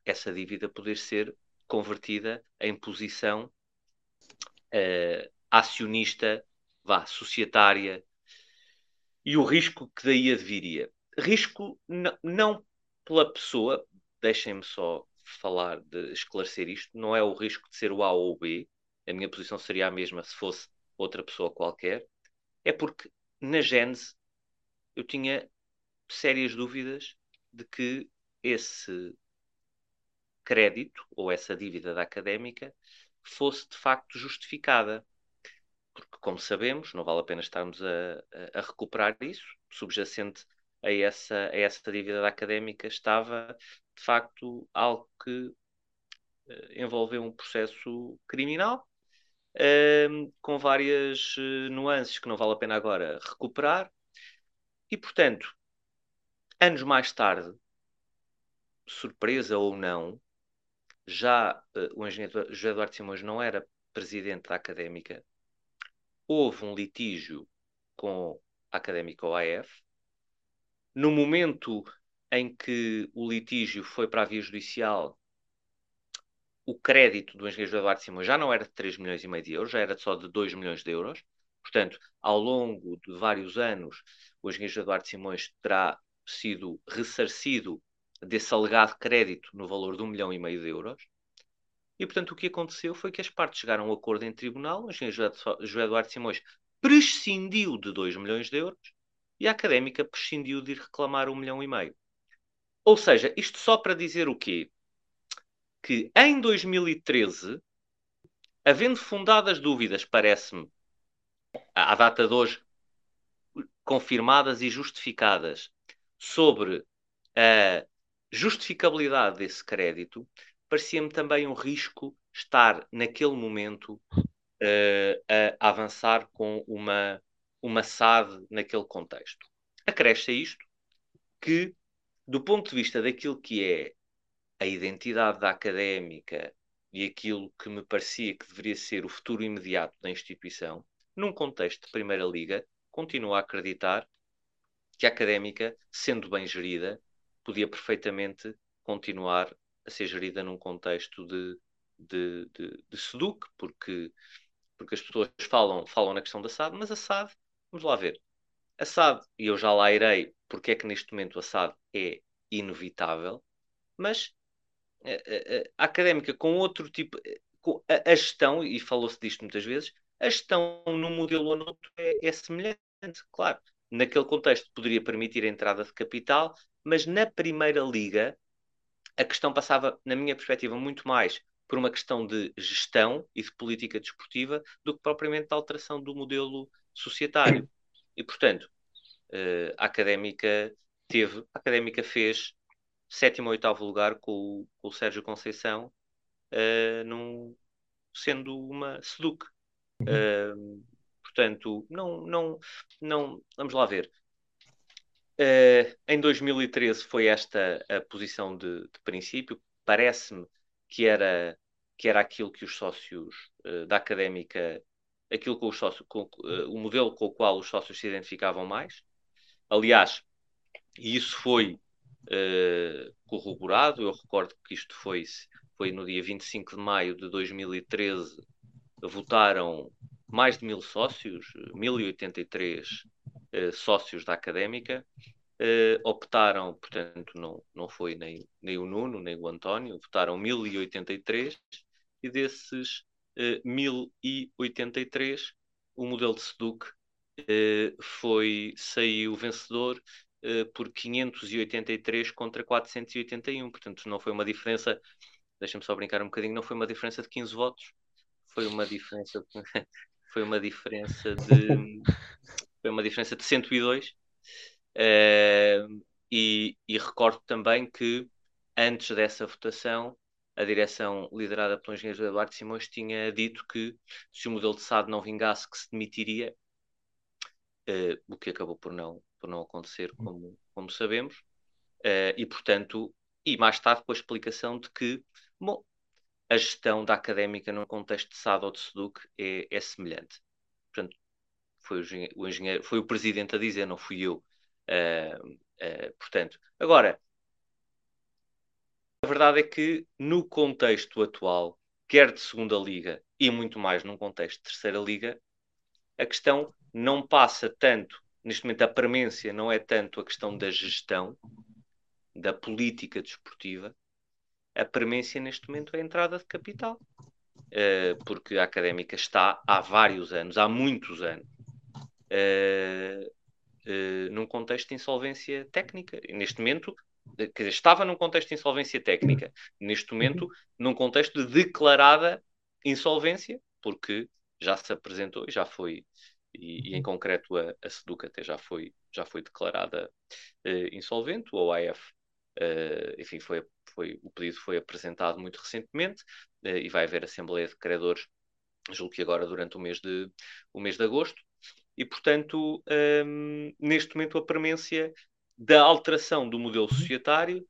essa dívida poder ser convertida em posição uh, acionista, vá, societária, e o risco que daí adviria. Risco não pela pessoa, deixem-me só falar, de esclarecer isto, não é o risco de ser o A ou o B, a minha posição seria a mesma se fosse outra pessoa qualquer, é porque na Gênese eu tinha sérias dúvidas de que esse crédito ou essa dívida da académica fosse de facto justificada. Porque, como sabemos, não vale a pena estarmos a, a, recuperar isso, subjacente a essa, a essa dívida da académica estava de facto algo que uh, envolveu um processo criminal uh, com várias uh, nuances que não vale a pena agora recuperar. E, portanto, anos mais tarde, surpresa ou não, já uh, o engenheiro José Eduardo Simões não era presidente da académica, houve um litígio com a académica OAF. No momento em que o litígio foi para a via judicial, o crédito do engenheiro José Eduardo Simões já não era de 3 milhões e meio de euros, já era só de 2 milhões de euros. Portanto, ao longo de vários anos, o engenheiro José Eduardo Simões terá sido ressarcido desse alegado crédito no valor de um milhão e meio de euros. E, portanto, o que aconteceu foi que as partes chegaram a um acordo em tribunal, o engenheiro José Eduardo Simões prescindiu de 2 milhões de euros e a académica prescindiu de ir reclamar um milhão e meio. Ou seja, isto só para dizer o quê? Que em 2013, havendo fundadas dúvidas, parece-me, à data de hoje, confirmadas e justificadas sobre a justificabilidade desse crédito, parecia-me também um risco estar naquele momento uh, a avançar com uma, uma SAD naquele contexto. Acresce a isto que, do ponto de vista daquilo que é a identidade da académica e aquilo que me parecia que deveria ser o futuro imediato da instituição, num contexto de Primeira Liga, continuo a acreditar que a académica, sendo bem gerida, podia perfeitamente continuar a ser gerida num contexto de, de, de, de SEDUC, porque, porque as pessoas falam, falam na questão da SAD, mas a SAD, vamos lá ver, a SAD, e eu já lá irei porque é que neste momento a SAD é inevitável, mas a, a, a académica com outro tipo, com a, a gestão, e falou-se disto muitas vezes, A gestão no modelo ou é, é semelhante, claro. Naquele contexto poderia permitir a entrada de capital, mas na primeira liga a questão passava, na minha perspectiva, muito mais por uma questão de gestão e de política desportiva do que propriamente da alteração do modelo societário. E, portanto, uh, a académica teve, a académica fez sétimo ou oitavo lugar com o, com o Sérgio Conceição, uh, num, sendo uma SEDUC. Uhum. Uh, portanto, não, não, não, vamos lá ver. Uh, em 2013 foi esta a posição de, de princípio. Parece-me que era, que era aquilo que os sócios uh, da académica, aquilo com os sócios, com, uh, o modelo com o qual os sócios se identificavam mais. Aliás, isso foi corroborado. Eu recordo que isto foi, foi no dia 25 de maio de 2013. Votaram mais de mil sócios, 1083 uh, sócios da académica, uh, optaram, portanto, não, não foi nem, nem o Nuno, nem o António, votaram 1083 e desses uh, eh, 1083 o modelo de Seduc foi, saiu vencedor por 583 contra 481, portanto não foi uma diferença, deixa-me só brincar um bocadinho, não foi uma diferença de 15 votos, foi uma diferença foi uma diferença de foi uma diferença de 102 uh, e, e recordo também que antes dessa votação a direção liderada pelo engenheiro Eduardo Simões tinha dito que se o modelo de SAD não vingasse que se demitiria uh, o que acabou por não, por não acontecer como, como sabemos uh, e portanto e mais tarde com a explicação de que bom, a gestão da académica num contexto de SAD ou de SEDUC é, é semelhante portanto foi o engenheiro, foi o presidente a dizer, não fui eu. Uh, uh, portanto, agora, a verdade é que no contexto atual, quer de segunda liga e muito mais num contexto de terceira liga, a questão não passa tanto, neste momento a premência não é tanto a questão da gestão, da política desportiva, a premência neste momento é a entrada de capital. Uh, porque a académica está há vários anos, há muitos anos, uh, uh, num contexto de insolvência técnica. Neste momento, que estava num contexto de insolvência técnica, neste momento, num contexto de declarada insolvência, porque já se apresentou e já foi, e, e em concreto a, a Seduca até já foi, já foi declarada insolvente, o OAF, uh, enfim, foi, foi, o pedido foi apresentado muito recentemente uh, e vai haver Assembleia de Credores, julgo que agora durante o mês de, o mês de agosto, e, portanto, um, neste momento, a premência da alteração do modelo societário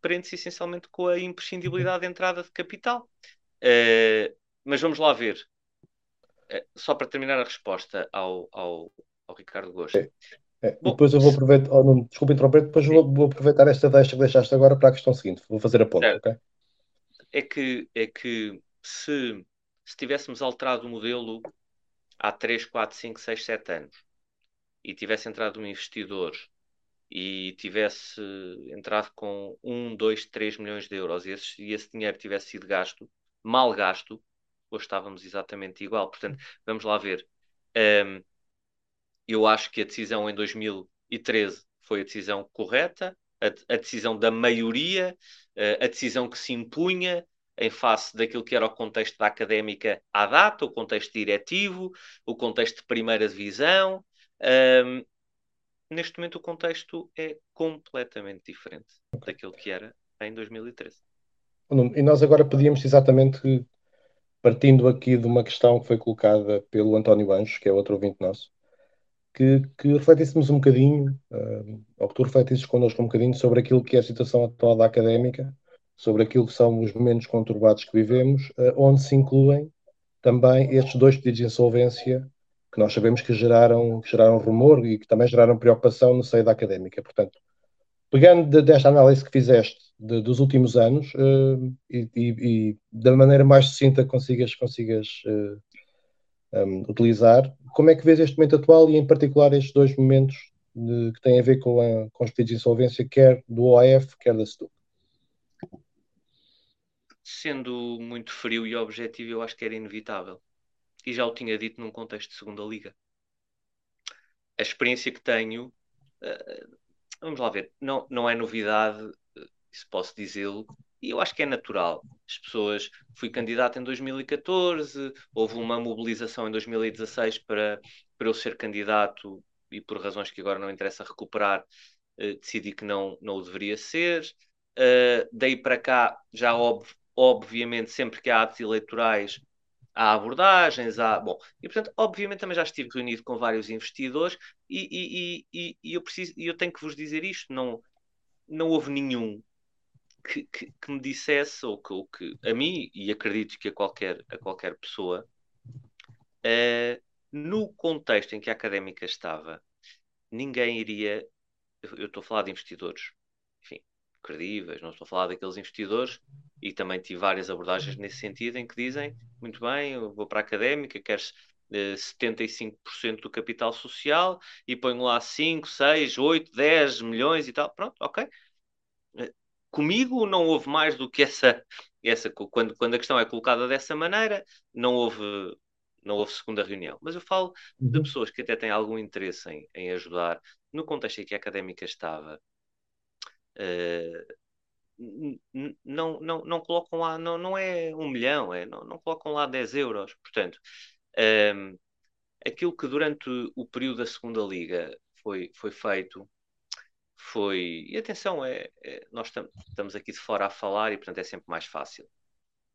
prende-se essencialmente com a imprescindibilidade de entrada de capital. Uh, mas vamos lá ver. Só para terminar a resposta ao, ao, ao Ricardo Gosto. É, é. Bom, depois eu vou aproveitar, oh, não, desculpa interromper, depois vou, vou, aproveitar esta deixa que deixaste agora para a questão seguinte. Vou fazer a ponta, ok? É que, é que se, se tivéssemos alterado o modelo há 3, 4, 5, 6, 7 anos e tivesse entrado um investidor e tivesse entrado com 1, 2, 3 milhões de euros e esse, e esse dinheiro tivesse sido gasto, mal gasto, hoje estávamos exatamente igual. Portanto, vamos lá ver. Um, eu acho que a decisão em 2013 foi a decisão correta, a, a decisão da maioria, a decisão que se impunha, em face daquilo que era o contexto da académica à data, o contexto diretivo, o contexto de primeira divisão. Um, neste momento o contexto é completamente diferente daquilo que era em 2013. E nós agora pedíamos exatamente, partindo aqui de uma questão que foi colocada pelo António Anjos, que é outro ouvinte nosso, que, que refletíssemos um bocadinho, uh, ou que tu refletisses connosco um bocadinho sobre aquilo que é a situação atual da académica, sobre aquilo que são os momentos conturbados que vivemos, eh, onde se incluem também estes dois pedidos de insolvência que nós sabemos que geraram, que geraram rumor e que também geraram preocupação no seio da académica. Portanto, pegando desta análise que fizeste de, dos últimos anos uh, e, e, e, da maneira mais sucinta que consigas, consigas uh, um, utilizar, como é que vês este momento atual e, em particular, estes dois momentos de, que têm a ver com, a, com os pedidos de insolvência, quer do OAF, quer da SEDUC? sendo muito frio e objetivo, eu acho que era inevitável. e já o tinha dito num contexto de segunda liga. A experiência que tenho, uh, vamos lá ver, não, não é novidade, se posso dizê-lo, e eu acho que é natural. As pessoas, fui candidato em 2014, houve uma mobilização em 2016 para, para eu ser candidato e por razões que agora não interessa recuperar, uh, decidi que não, não o deveria ser. Uh, daí para cá, já ob obviamente, sempre que há atos eleitorais, há abordagens, há. Bom, e portanto, obviamente, também já estive reunido com vários investidores e, e, e, e eu, preciso, eu tenho que vos dizer isto: não, não houve nenhum que, que, que, me dissesse, ou que, ou que, a mim, e acredito que a qualquer, a qualquer pessoa, uh, no contexto em que a académica estava, ninguém iria. Eu estou a falar de investidores, enfim, credíveis, não estou a falar daqueles investidores, e também tive várias abordagens nesse sentido, em que dizem: muito bem, eu vou para a académica, queres. 75% do capital social e ponho lá 5, 6, 8, 10 milhões e tal. Pronto, ok comigo não houve mais do que essa, essa quando, quando a questão é colocada dessa maneira, não houve, não houve segunda reunião. Mas eu falo de uhum. pessoas que até têm algum interesse em, em ajudar, no contexto em que a académica estava. Uh, não, não, não colocam lá, não, não é um milhão, é, não, não colocam lá 10 euros. Portanto, um, ehm, aquilo que durante o período da segunda liga foi, foi feito foi. E atenção, é, é nós tam, estamos aqui de fora a falar e, portanto, é sempre mais fácil.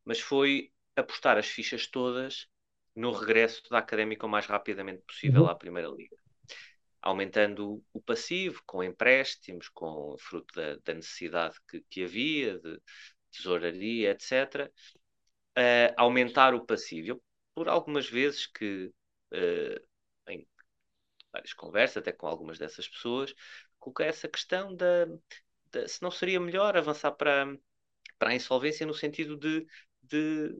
Mas foi apostar as fichas todas no regresso da académica o mais rapidamente possível uhum. à Primeira Liga. Aumentando o passivo, com empréstimos, com fruto da, da necessidade que, que, havia, de tesouraria, etc. Uh, aumentar o passivo. Eu, por algumas vezes que, uh, em várias conversas, até com algumas dessas pessoas, coloquei essa questão da, da, se não seria melhor avançar para, para a insolvência no sentido de, de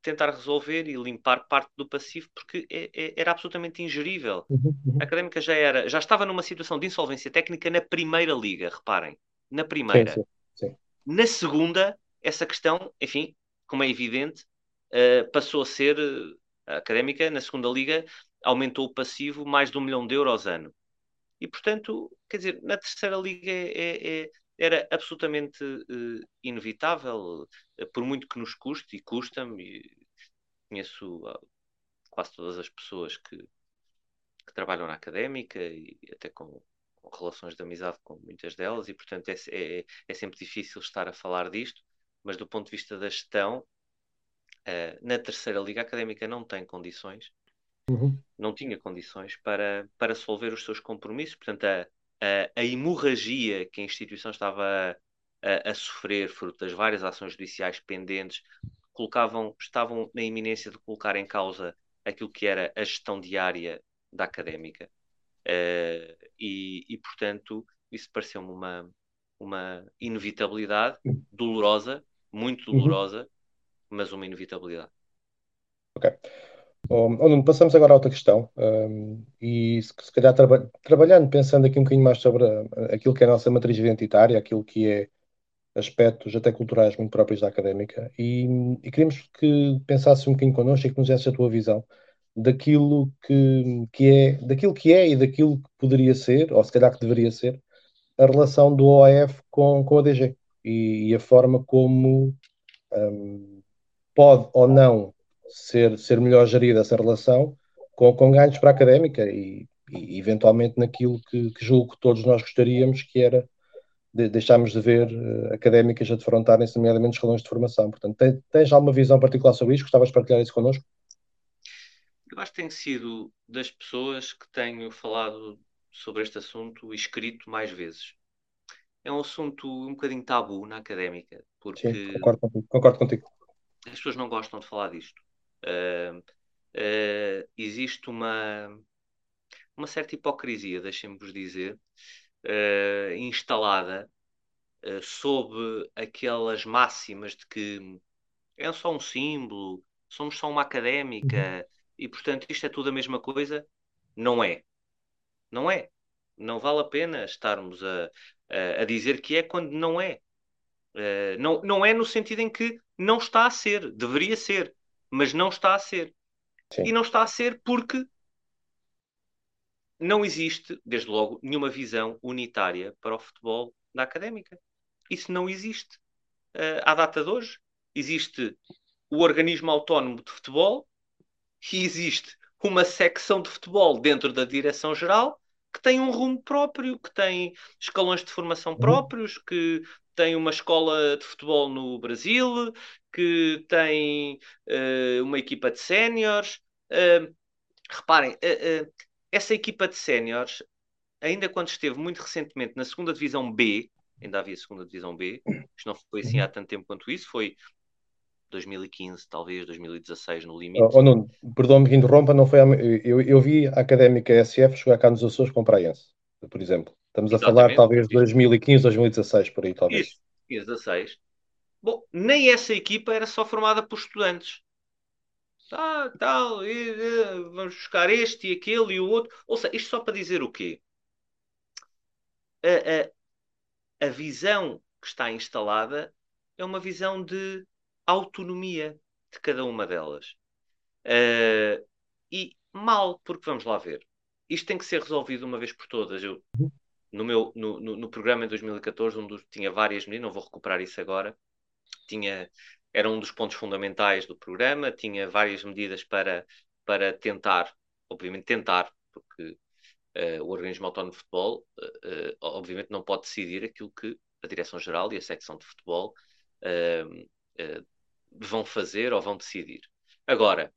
tentar resolver e limpar parte do passivo porque é, é, era absolutamente ingerível. Uhum, uhum. A académica já era, já estava numa situação de insolvência técnica na primeira liga, reparem, na primeira. Sim, sim, sim. Na segunda, essa questão, enfim, como é evidente, uh, passou a ser a académica na segunda liga aumentou o passivo mais de um milhão de euros ano. E, portanto, quer dizer, na terceira liga é, é, é era absolutamente uh, inevitável, uh, por muito que nos custe, e custa-me, conheço uh, quase todas as pessoas que, que, trabalham na académica e até com, com, relações de amizade com muitas delas, e portanto é, é, é, sempre difícil estar a falar disto, mas do ponto de vista da gestão, na terceira liga académica não tem condições Uhum. Não tinha condições para, para solver os seus compromissos. Portanto, a, a, a hemorragia que a instituição estava a, a, sofrer, fruto das várias ações judiciais pendentes, colocavam, estavam na iminência de colocar em causa aquilo que era a gestão diária da académica. Uh, e, e, portanto, isso pareceu-me uma, uma inevitabilidade dolorosa, muito uhum. dolorosa, uhum. mas uma inevitabilidade. Ok. Oh, Nuno, passamos agora a outra questão, um, e se, calhar traba trabalhando, pensando aqui um bocadinho mais sobre a, aquilo que é a nossa matriz identitária, aquilo que é aspectos até culturais muito próprios da académica, e, e queríamos que pensasse um bocadinho connosco e que nos desse a tua visão daquilo que, que é, daquilo que é e daquilo que poderia ser, ou se calhar que deveria ser, a relação do OAF com, com a DG e, e a forma como um, pode ou não ser, ser melhor gerida essa relação com, com ganhos para a académica e, e eventualmente naquilo que, que, julgo que todos nós gostaríamos, que era de, deixarmos de ver uh, académicas a defrontarem-se, nomeadamente escalões de formação. Portanto, tens, tens alguma visão particular sobre isto? Gostavas de partilhar isso connosco? Eu acho que tenho sido das pessoas que tenho falado sobre este assunto e escrito mais vezes. É um assunto um bocadinho tabu na académica, porque Sim, concordo contigo. Concordo contigo. as pessoas não gostam de falar disto. Uh, uh, existe uma, uma certa hipocrisia, deixem-me-vos dizer, uh, instalada sob aquelas máximas de que é só um símbolo, somos só uma académica uhum. e, portanto, isto é tudo a mesma coisa. Não é. Não é. Não vale a pena estarmos a, a, a dizer que é quando não é. Uh, não, não é no sentido em que não está a ser, deveria ser mas não está a ser. Sim. E não está a ser porque não existe, desde logo, nenhuma visão unitária para o futebol da académica. Isso não existe. Uh, à data de hoje, existe o organismo autónomo de futebol e existe uma secção de futebol dentro da direção-geral que tem um rumo próprio, que tem escalões de formação uhum. próprios, que tem uma escola de futebol no Brasil, que tem uh, uma equipa de séniores. Uh, reparem, uh, essa equipa de séniores, ainda quando esteve muito recentemente na segunda divisão B, ainda havia segunda divisão B, isto não foi assim há tanto tempo quanto isso, foi 2015, talvez 2016 no limite. Oh, oh Nuno, perdão-me que interrompa, não foi eu, eu vi a Académica SF jogar cá nos Açores com Praense, por exemplo. Estamos Exatamente. a falar talvez de 2015, 2016, por aí talvez. Isso, 15, 16. Bom, nem essa equipa era só formada por estudantes. Ah, tal, e, e, vamos buscar este e aquele e o outro. Ou seja, isto só para dizer o quê? A, a, a visão que está instalada é uma visão de autonomia de cada uma delas. Uh, e mal, porque vamos lá ver. Isto tem que ser resolvido uma vez por todas. Eu, no meu no, no, no programa em 2014, onde tinha várias medidas, não vou recuperar isso agora, tinha, era um dos pontos fundamentais do programa, tinha várias medidas para, para tentar, obviamente tentar, porque uh, o organismo autónomo de futebol, uh, obviamente não pode decidir aquilo que a Direção-Geral e a secção de futebol vão fazer ou vão decidir. Agora,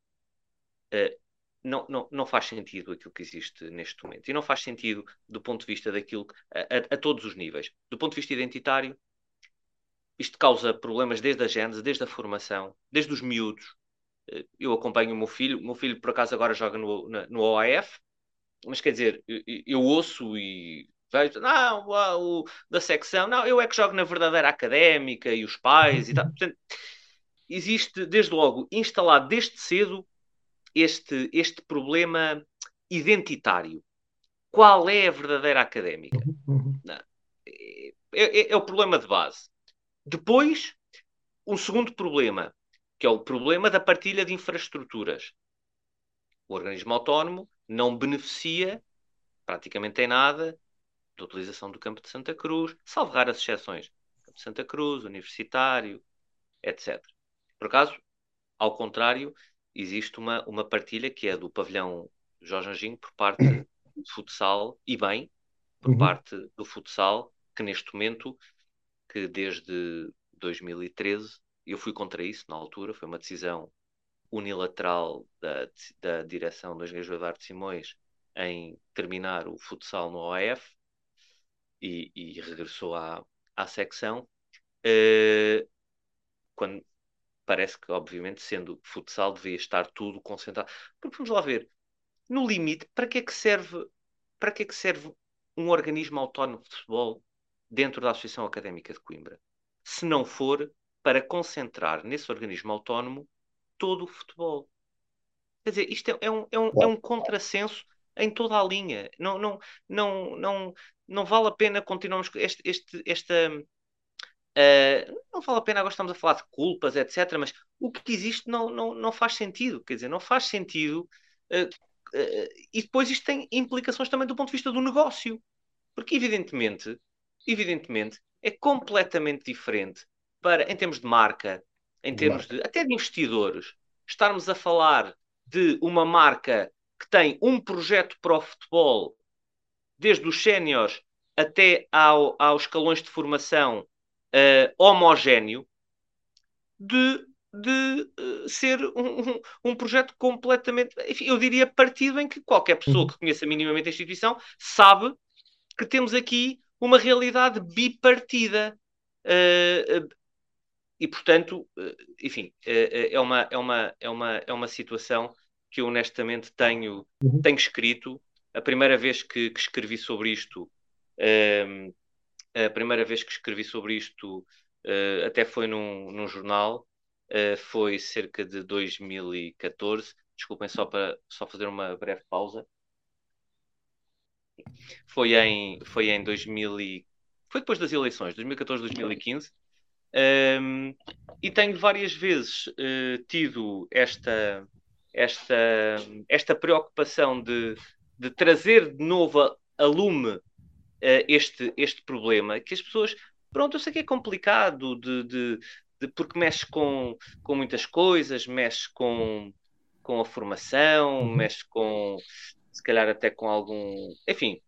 uh, não, não, não faz sentido aquilo que existe neste momento. E não faz sentido do ponto de vista daquilo, a, a, a todos os níveis. Do ponto de vista identitário, isto causa problemas desde a gênese, desde a formação, desde os miúdos. Uh, eu acompanho o meu filho, o meu filho por acaso agora joga no, na, no OAF, mas quer dizer, eu, eu ouço e vejo, não, o, da secção, não, eu é que jogo na verdadeira académica e os pais e tal. Portanto, existe, desde logo, instalado desde cedo este, este problema identitário. Qual é a verdadeira académica? Uhum. É, é, é, o problema de base. Depois, um segundo problema, que é o problema da partilha de infraestruturas. O organismo autónomo não beneficia praticamente em nada da utilização do campo de Santa Cruz, salvo raras exceções. Campo de Santa Cruz, universitário, etc. Por acaso, ao contrário, existe uma, uma partilha que é do pavilhão Jorge Anjinho por parte do futsal, e bem, por uhum. parte do futsal, que neste momento, que desde 2013, eu fui contra isso na altura, foi uma decisão unilateral da, da direção do engenheiro Eduardo Simões em terminar o futsal no OAF e, e regressou à, à secção. Uh, quando parece que, obviamente, sendo futsal, devia estar tudo concentrado. Porque vamos lá ver, no limite, para que é que serve, para que é que serve um organismo autónomo de futebol dentro da Associação Académica de Coimbra? Se não for para concentrar nesse organismo autónomo todo o futebol. Quer dizer, isto é, é um, é, um, é um contrassenso em toda a linha. Não, não, não, não, não vale a pena continuarmos este, este, esta, Uh, não vale a pena agora estamos a falar de culpas, etc. Mas o que existe não, não, não faz sentido. Quer dizer, não faz sentido. Uh, uh, e depois isto tem implicações também do ponto de vista do negócio. Porque, evidentemente, evidentemente é completamente diferente para, em termos de marca, em termos de, até de investidores, estarmos a falar de uma marca que tem um projeto para o futebol, desde os séniores até ao, aos escalões de formação uh, homogéneo de, de uh, ser um, um, um, projeto completamente, enfim, eu diria partido em que qualquer pessoa que conheça minimamente a instituição sabe que temos aqui uma realidade bipartida. Uh, e, portanto, enfim, é, uma, é, uma, é, uma, é uma situação que eu honestamente tenho, uhum. tenho escrito. A primeira vez que, que escrevi sobre isto, a primeira vez que escrevi sobre isto uh, até foi num, num jornal, uh, foi cerca de 2014. Desculpem só para só fazer uma breve pausa. Foi em, foi em 2000 e, foi depois das eleições, 2014, 2015. Um, e tenho várias vezes uh, tido esta, esta, esta preocupação de, de trazer de novo a, a lume uh, este, este problema, que as pessoas, pronto, eu sei que é complicado, de, de, de, porque mexe com, com muitas coisas, mexe com, com a formação, uhum. mexe com, se calhar até com algum, enfim,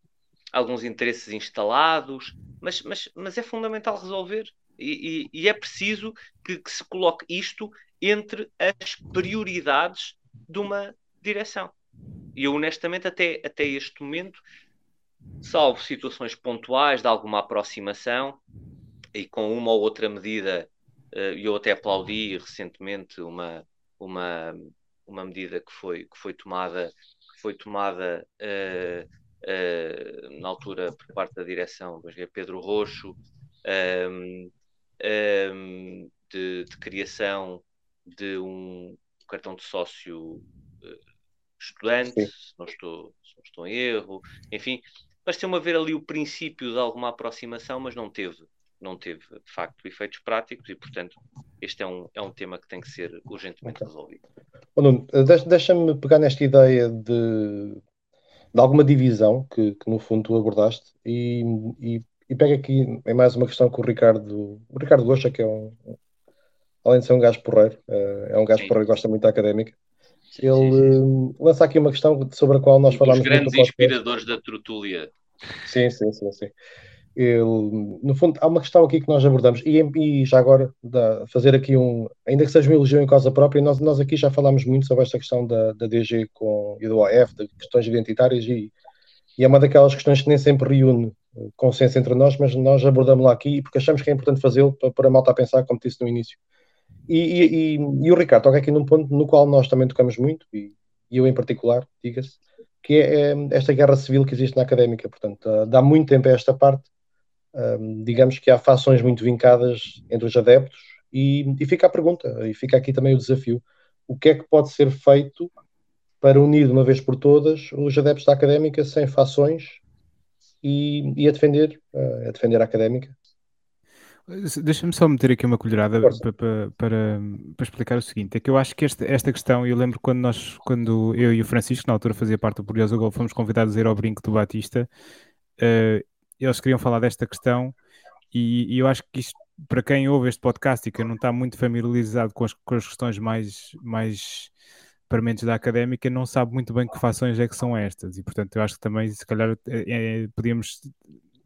alguns interesses instalados, mas, mas, mas é fundamental resolver e, e, e é preciso que, que, se coloque isto entre as prioridades de uma direção. E eu, honestamente, até, até este momento, salvo situações pontuais de alguma aproximação, e com uma ou outra medida, eh, eu até aplaudi recentemente uma, uma, uma medida que foi, que foi tomada, foi tomada uh, uh, na altura por parte da direção, Pedro Roxo, um, ehm, um, ehm, de, de, criação de um cartão de sócio estudante, se não, estou, se não estou em erro, enfim, pareceu-me haver ali o princípio de alguma aproximação, mas não teve, não teve de facto efeitos práticos e, portanto, este é um, é um tema que tem que ser urgentemente okay. resolvido. Nuno, deixa-me pegar nesta ideia de, de alguma divisão que, que, no fundo tu abordaste e, e, e pega aqui em mais uma questão que o Ricardo, o Ricardo Gosta, que é um, além de ser um gajo porreiro, eh, é um gajo Sim. porreiro que gosta muito da académica, Sim, ele sim, sim. lança aqui uma questão sobre a qual nós falámos. Os grandes inspiradores da Trutúlia. Sim, sim, sim, sim. Ele, no fundo, há uma questão aqui que nós abordamos, e, e já agora, da, fazer aqui um, ainda que seja uma elogio em causa própria, nós, nós aqui já falámos muito sobre esta questão da, da DG com, e do OF, de questões identitárias, e, e é uma daquelas questões que nem sempre reúne consenso entre nós, mas nós abordamos lá aqui porque achamos que é importante fazê-lo para, para a malta a pensar, como disse no início. E, e, e, o Ricardo toca aqui num ponto no qual nós também tocamos muito, e, eu em particular, diga-se, que é, é, esta guerra civil que existe na académica. Portanto, dá muito tempo a esta parte. Uh, digamos que há fações muito vincadas entre os adeptos, e, e fica a pergunta, e fica aqui também o desafio: o que é que pode ser feito para unir de uma vez por todas os adeptos da académica sem fações e, e a, defender, uh, a defender a académica? Deixa-me só meter aqui uma colherada para, para, para, explicar o seguinte: é que eu acho que este, esta questão, eu lembro quando nós, quando eu e o Francisco, na altura fazia parte do Curioso Gol, fomos convidados a ir ao brinco do Batista, uh, eles queriam falar desta questão e, e, eu acho que isto, para quem ouve este podcast e que não está muito familiarizado com as, com as questões mais, mais permanentes da académica, não sabe muito bem que fações é que são estas e, portanto, eu acho que também, se calhar, é, é, podíamos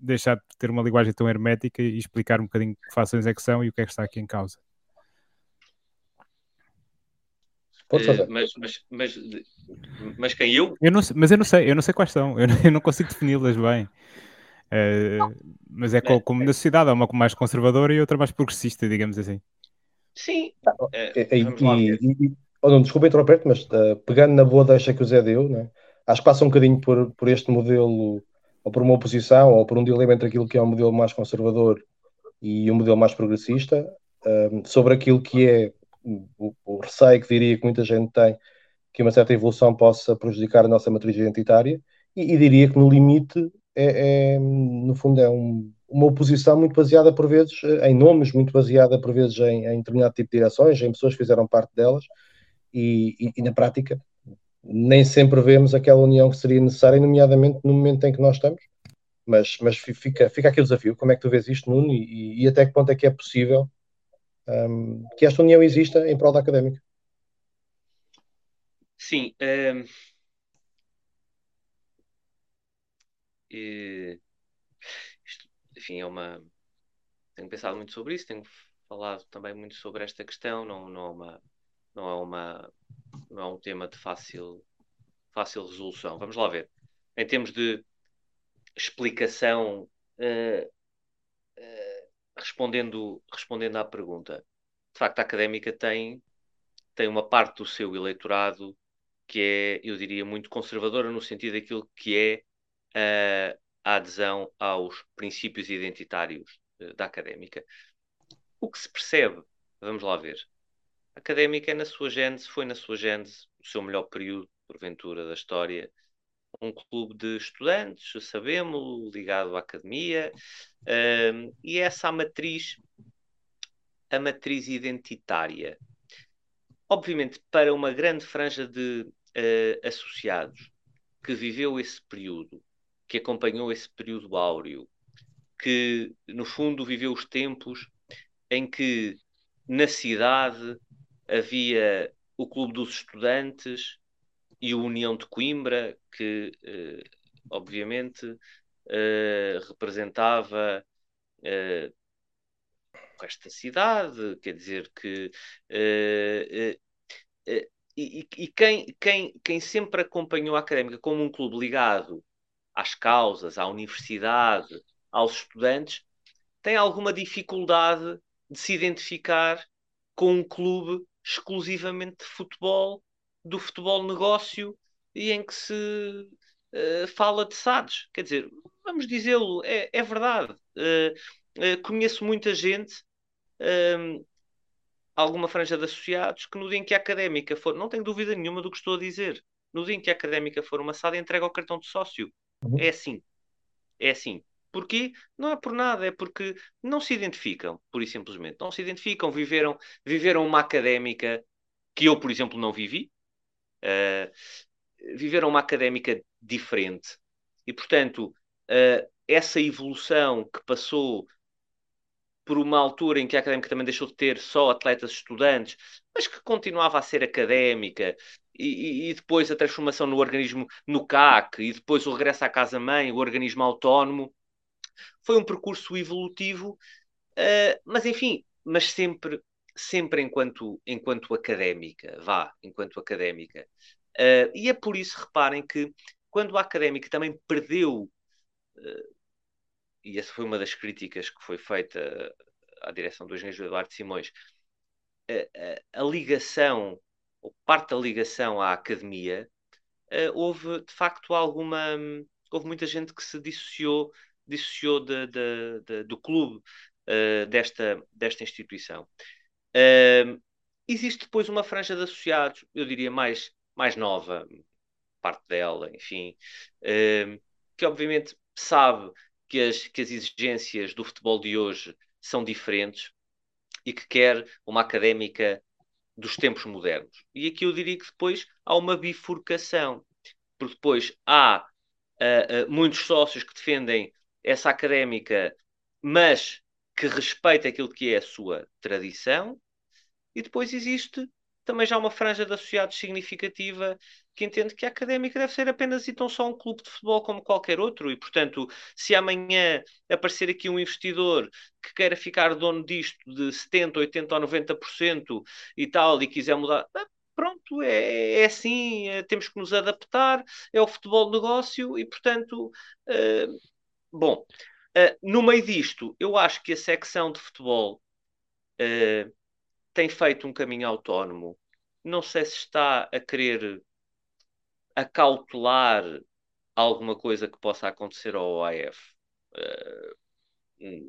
deixar de ter uma linguagem tão hermética e explicar um bocadinho que fações é que são e o que é que está aqui em causa. Pode fazer. Uh, mas, mas, mas, mas quem eu? eu não, mas eu não sei, eu não sei quais são, eu não, eu não consigo defini-las bem. Uh, mas é como, na sociedade, há uma mais conservadora e outra mais progressista, digamos assim. Sim. Uh, e, e, e, oh, não, desculpa interromper mas uh, pegando na boa deixa que o Zé deu, né, acho que passa um bocadinho por, por este modelo ou por uma oposição, ou por um dilema entre aquilo que é um modelo mais conservador e um modelo mais progressista, um, sobre aquilo que é o, o, receio que diria que muita gente tem que uma certa evolução possa prejudicar a nossa matriz identitária, e, e diria que no limite é, é no fundo é um, uma oposição muito baseada por vezes em nomes, muito baseada por vezes em, em determinado tipo de direções, em pessoas que fizeram parte delas, e, e, e na prática nem sempre vemos aquela união que seria necessária, nomeadamente no momento em que nós estamos. Mas, mas fica, fica aqui o desafio: como é que tu vês isto, Nuno, e, e até que ponto é que é possível um, que esta união exista em prol da académica? Sim. Um... E... Isto, enfim, é uma. Tenho pensado muito sobre isso, tenho falado também muito sobre esta questão. Não, não, é, uma, não é uma não é um tema de fácil, fácil resolução. Vamos lá ver. Em termos de explicação, uh, uh, respondendo, respondendo à pergunta, de facto, a académica tem, tem uma parte do seu eleitorado que é, eu diria, muito conservadora no sentido daquilo que é a adesão aos princípios identitários da académica. O que se percebe, vamos lá ver, académica é na sua gênese, foi na sua gênese, o seu melhor período, porventura, da história, um clube de estudantes, sabemos, ligado à academia, um, e essa a matriz, a matriz identitária. obviamente, para uma grande franja de uh, associados que viveu esse período, que acompanhou esse período áureo, que no fundo viveu os tempos em que na cidade havia o Clube dos Estudantes e a União de Coimbra, que eh, obviamente eh, representava eh, o resto da cidade, quer dizer que eh, eh, eh, e, e quem, quem, quem sempre acompanhou a académica como um clube ligado às causas, à universidade, aos estudantes, tem alguma dificuldade de se identificar com um clube exclusivamente de futebol, do futebol negócio e em que se uh, fala de SADs. Quer dizer, vamos dizê-lo, é, é, verdade. Uh, uh, conheço muita gente, ehm, alguma franja de associados, que no dia em que a académica for, não tenho dúvida nenhuma do que estou a dizer, no dia em que a académica for uma SAD, entrega o cartão de sócio. Uhum. É assim. É assim. Porquê? Não é por nada, é porque não se identificam, pura e simplesmente. Não se identificam, viveram, viveram uma académica que eu, por exemplo, não vivi. Uh, viveram uma académica diferente. E, portanto, uh, essa evolução que passou por uma altura em que a académica também deixou de ter só atletas estudantes, mas que continuava a ser académica, e, e, depois a transformação no organismo no CAC, e depois o regresso à casa-mãe, o organismo autónomo, foi um percurso evolutivo, uh, mas enfim, mas sempre, sempre enquanto, enquanto académica, vá, enquanto académica. Uh, e é por isso, reparem que quando a académica também perdeu, uh, e essa foi uma das críticas que foi feita à direção do engenheiro Eduardo Simões, a, a, a ligação, ou parte da ligação à academia, houve de facto alguma. Houve muita gente que se dissociou dissociou de, de, de, do clube uh, desta, desta instituição. Uh, existe depois uma franja de associados, eu diria mais, mais nova, parte dela, enfim, uh, que obviamente sabe que as, que as exigências do futebol de hoje são diferentes e que quer uma académica dos tempos modernos. E aqui eu diria que depois há uma bifurcação, porque depois há uh, uh, muitos sócios que defendem essa académica, mas que respeita aquilo que é a sua tradição, e depois existe também já uma franja de associados significativa que entende que a académica deve ser apenas e tão só um clube de futebol como qualquer outro, e portanto, se amanhã aparecer aqui um investidor que queira ficar dono disto de 70, 80 ou 90% e tal, e quiser mudar, ah, pronto, é, é assim, é, temos que nos adaptar, é o futebol negócio, e portanto. Uh, Bom, uh, no meio disto, eu acho que a secção de futebol uh, tem feito um caminho autónomo. Não sei se está a querer acautelar alguma coisa que possa acontecer ao OAF. Uh, eh,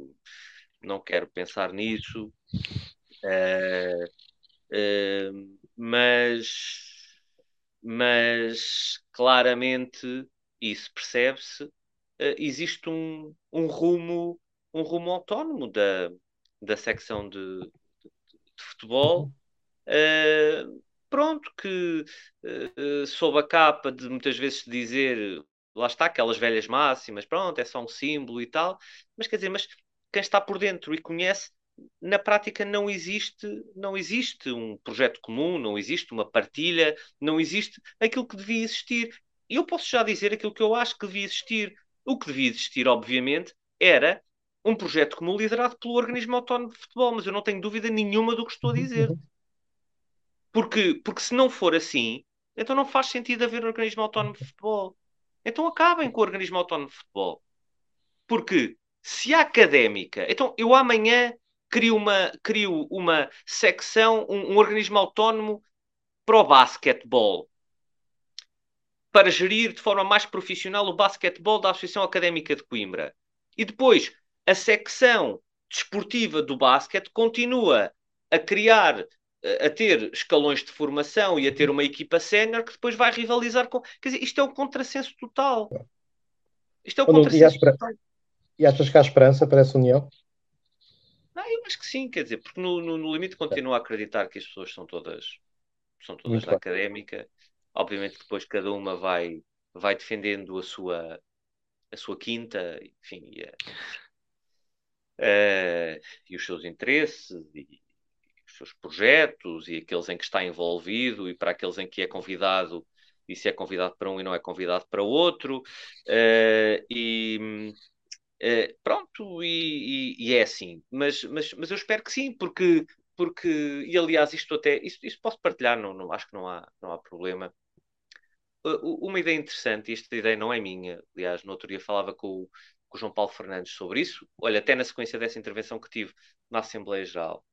não quero pensar nisso, mas, mas claramente isso percebe-se uh, existe um, um, rumo, um rumo autónomo da, da secção de futebol. Uh, pronto, que uh, sob a capa de muitas vezes dizer lá está, aquelas velhas máximas, pronto, é só um símbolo e tal, mas quer dizer, mas quem está por dentro e conhece, na prática não existe, não existe um projeto comum, não existe uma partilha, não existe aquilo que devia existir. Eu posso já dizer aquilo que eu acho que devia existir. O que devia existir, obviamente, era um projeto comum liderado pelo organismo autónomo de futebol, mas eu não tenho dúvida nenhuma do que estou a dizer. Porque, porque se não for assim, então não faz sentido haver um organismo autónomo de futebol. Então acabem com o organismo autónomo de futebol. Porque se a académica, então eu amanhã crio uma, crio uma secção, um, um organismo autónomo para o basquetebol para gerir de forma mais profissional o basquetebol da Associação Académica de Coimbra. E depois, a secção desportiva do basquete continua a criar, eh, a ter escalões de formação e a ter uma equipa sénior que depois vai rivalizar com. Quer dizer, isto é um contrassenso total. Isto é um contrassenso e total. E achas que há esperança para essa união? Não, eu acho que sim, quer dizer, porque no, no, no limite continuo a acreditar que as pessoas são todas são todas Muito da bem. académica. Obviamente depois cada uma vai, vai defendendo a sua, a sua quinta, enfim, e, a, uh, e os seus interesses e os seus projetos e aqueles em que está envolvido e para aqueles em que é convidado e se é convidado para um e não é convidado para outro. Uh, e uh, pronto, e, e, e, é assim. Mas, mas, mas eu espero que sim, porque, porque e aliás, isto até isso, isso posso partilhar, não, não, acho que não há, não há problema. Uma ideia interessante, e esta ideia não é minha, aliás, no outro dia falava com o, com o João Paulo Fernandes sobre isso, olha, até na sequência dessa intervenção que tive na Assembleia Geral.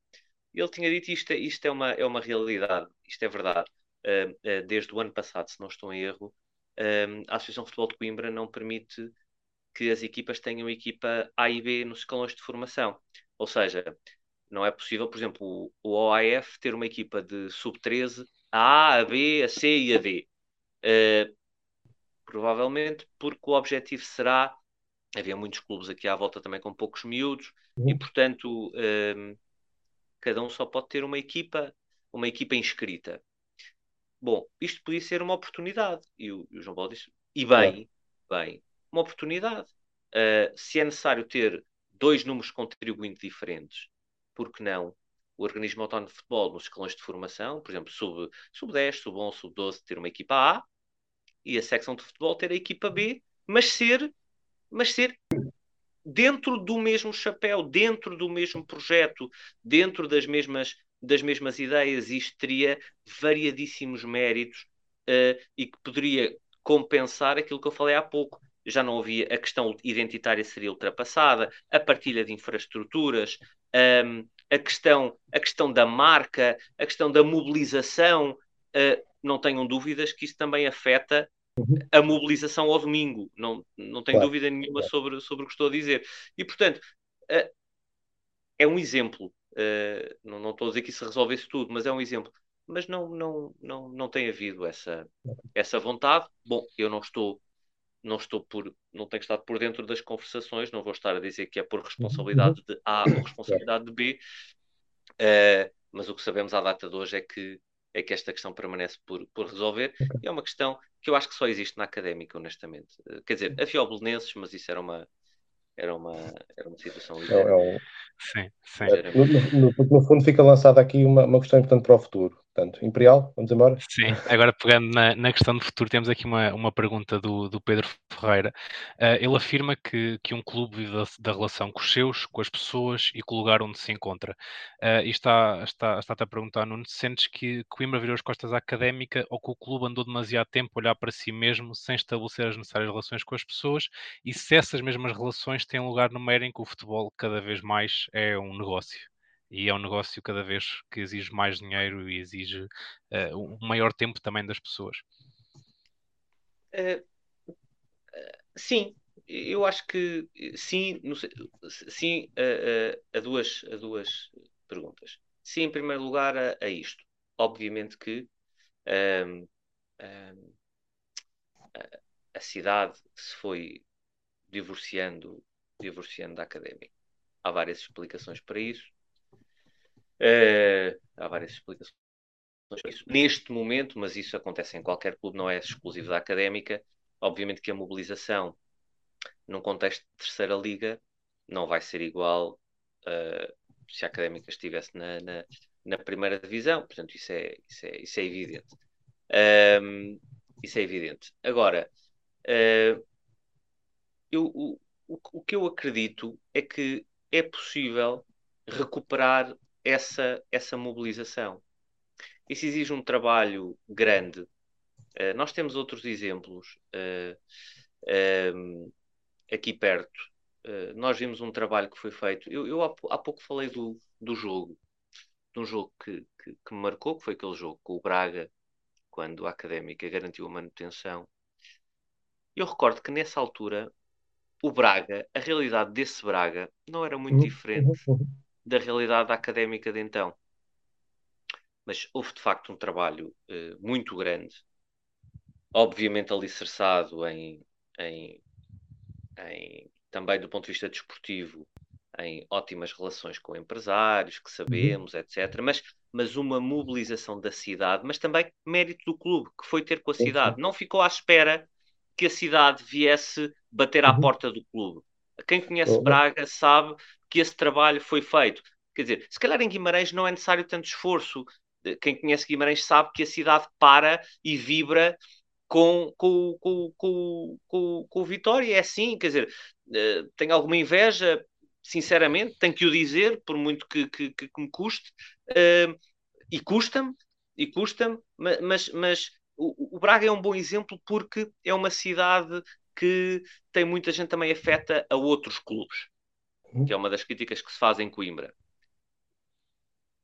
Ele tinha dito isto, isto é, uma, é uma realidade, isto é verdade. Uh, desde o ano passado, se não estou em erro, uh, a Associação de Futebol de Coimbra não permite que as equipas tenham equipa A e B nos escalões de formação. Ou seja, não é possível, por exemplo, o, OAF ter uma equipa de sub-13, a A, a B, a C e a D. Uh, provavelmente porque o objetivo será. Havia muitos clubes aqui à volta também com poucos miúdos, uhum. e portanto, cada um só pode ter uma equipa, uma equipa inscrita. Bom, isto podia ser uma oportunidade. E o, o João Paulo disse, e bem, bem, uma oportunidade. Uh, se é necessário ter dois números contribuinte diferentes, por que não? O organismo autónomo de futebol, nos escalões de formação, por exemplo, sub, sub 10, sub 11, sub 12, ter uma equipa A e a secção de futebol ter a equipa B, mas ser, mas ser dentro do mesmo chapéu, dentro do mesmo projeto, dentro das mesmas das mesmas ideias, isto teria variadíssimos méritos uh, e que poderia compensar aquilo que eu falei há pouco. Já não havia, a questão identitária seria ultrapassada, a partilha de infraestruturas, um, ehm, a, questão, a questão da marca, a questão da mobilização. Uh, não tenham dúvidas que isso também afeta a mobilização ao domingo. Não, não tenho claro. dúvida nenhuma sobre, sobre o que estou a dizer. E, portanto, uh, é um exemplo Uh, não, não estou a dizer que isso resolvesse tudo, mas é um exemplo. Mas não, não, não, não tem havido essa, essa vontade. Bom, eu não estou, não estou por, não tenho estado por dentro das conversações, não vou estar a dizer que é por responsabilidade de A ou responsabilidade de B, uh, mas o que sabemos à data de hoje é que é que esta questão permanece por, por resolver. E é uma questão que eu acho que só existe na académica, honestamente. Uh, quer dizer, havia o Belenenses, mas isso era uma, era uma, era uma situação é, é um... Sim, sim. É, no, no, no, fundo fica lançada aqui uma, uma questão importante para o futuro. Portanto, Imperial, vamos embora? Sim, agora pegando na, na questão do futuro, temos aqui uma, uma pergunta do, do Pedro Ferreira. Uh, ele afirma que, que um clube vive da, da, relação com os seus, com as pessoas e com o lugar onde se encontra. Uh, e está, está, está-te a perguntar, Nuno, sentes que Coimbra virou as costas à académica ou que o clube andou demasiado tempo a olhar para si mesmo sem estabelecer as necessárias relações com as pessoas e se essas mesmas relações têm lugar no meio em que o futebol cada vez mais é um negócio? E é um negócio cada vez que exige mais dinheiro e exige uh, um maior tempo também das pessoas. Uh, sim, eu acho que sim, sei, sim a, a, a, duas, a duas perguntas. Sim, em primeiro lugar, a, a isto. Obviamente que um, um, a cidade se foi divorciando, divorciando da académica. Há várias explicações para isso. Uh, há várias explicações. Neste momento, mas isso acontece em qualquer clube, não é exclusivo da académica. Obviamente que a mobilização num contexto de terceira liga não vai ser igual uh, se a académica estivesse na, na, na, primeira divisão. Portanto, isso é, isso é, isso é evidente. Um, isso é evidente. Agora, uh, eu, o, o que eu acredito é que é possível recuperar essa, essa mobilização. Isso exige um trabalho grande. Uh, nós temos outros exemplos uh, eh, aqui perto. Uh, nós vimos um trabalho que foi feito. Eu, eu há, há, pouco falei do, do jogo, de um jogo que, que, que, me marcou, que foi aquele jogo com o Braga, quando a Académica garantiu a manutenção. Eu recordo que nessa altura o Braga, a realidade desse Braga, não era muito uhum, diferente uhum, uhum da realidade académica de então. Mas houve de facto um trabalho uh, muito grande, obviamente alicerçado em, em, em, também do ponto de vista desportivo, em ótimas relações com empresários, que sabemos, uhum. etc. Mas, mas uma mobilização da cidade, mas também mérito do clube, que foi ter com a cidade. Não ficou à espera que a cidade viesse bater à uhum. porta do clube. Quem conhece uhum. Braga sabe que esse trabalho foi feito. Quer dizer, se calhar em Guimarães não é necessário tanto esforço. Quem conhece Guimarães sabe que a cidade para e vibra com, com, com, com, com, com o Vitória. É assim, quer dizer, eh, tenho alguma inveja, sinceramente, tenho que o dizer, por muito que, que, que me custe, uh, e custa-me, e custa-me, mas, mas o, o, Braga é um bom exemplo porque é uma cidade que tem muita gente também afeta a outros clubes, que é uma das críticas que se faz em Coimbra.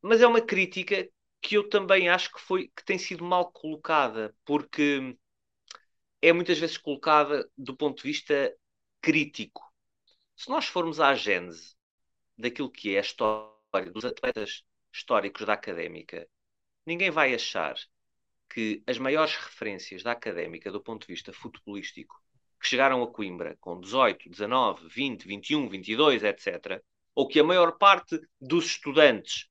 Mas é uma crítica que eu também acho que foi que tem sido mal colocada, porque é muitas vezes colocada do ponto de vista crítico. Se nós formos à gênese daquilo que é a história dos atletas históricos da académica, ninguém vai achar que as maiores referências da académica do ponto de vista futebolístico que chegaram a Coimbra com 18, 19, 20, 21, 22, etc., ou que a maior parte dos estudantes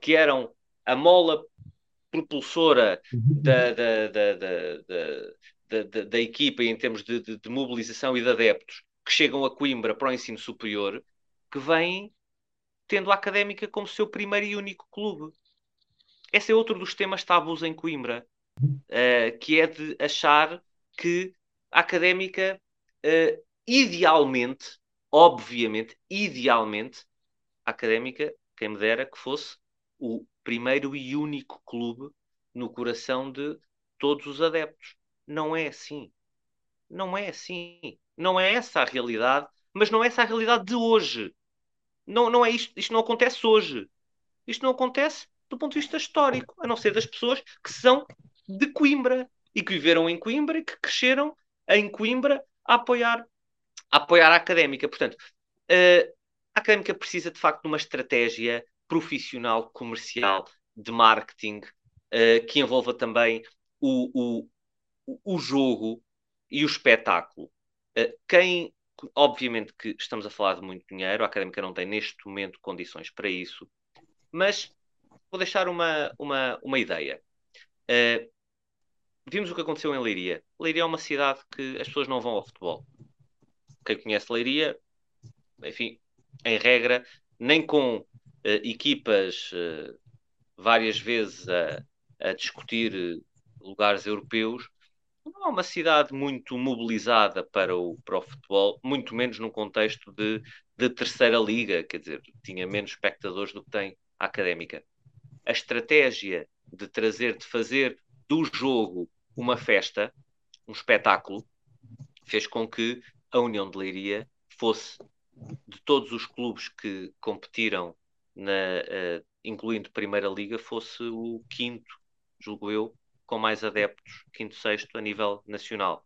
que eram a mola propulsora da, da, da, da, da, equipa em termos de, de, de, mobilização e de adeptos que chegam a Coimbra para o ensino superior, que vêm tendo a académica como seu primeiro e único clube. Esse é outro dos temas tabus em Coimbra, uh, que é de achar que académica, uh, idealmente, obviamente, idealmente, académica, quem me dera que fosse o primeiro e único clube no coração de todos os adeptos. Não é assim. Não é assim. Não é essa a realidade, mas não é essa a realidade de hoje. Não, não é isto, isto não acontece hoje. Isto não acontece do ponto de vista histórico, a não ser das pessoas que são de Coimbra e que viveram em Coimbra e que cresceram em Coimbra a apoiar a, apoiar a académica. Portanto, uh, a académica precisa de facto de uma estratégia profissional, comercial, de marketing, uh, que envolva também o, o, o jogo e o espetáculo. Uh, quem, obviamente que estamos a falar de muito dinheiro, a académica não tem neste momento condições para isso, mas vou deixar uma, uma, uma ideia. Uh, vimos o que aconteceu em Leiria. Leiria é uma cidade que as pessoas não vão ao futebol. Quem conhece Leiria, enfim, em regra, nem com uh, equipas uh, várias vezes a, a discutir lugares europeus, não é uma cidade muito mobilizada para o, para o futebol, muito menos num contexto de, de terceira liga, quer dizer, tinha menos espectadores do que tem a académica. A estratégia de trazer, de fazer do jogo uma festa, um espetáculo, fez com que a União de Leiria fosse, de todos os clubes que competiram, na, uh, incluindo Primeira Liga, fosse o quinto, julgo eu, com mais adeptos, quinto, sexto, a nível nacional.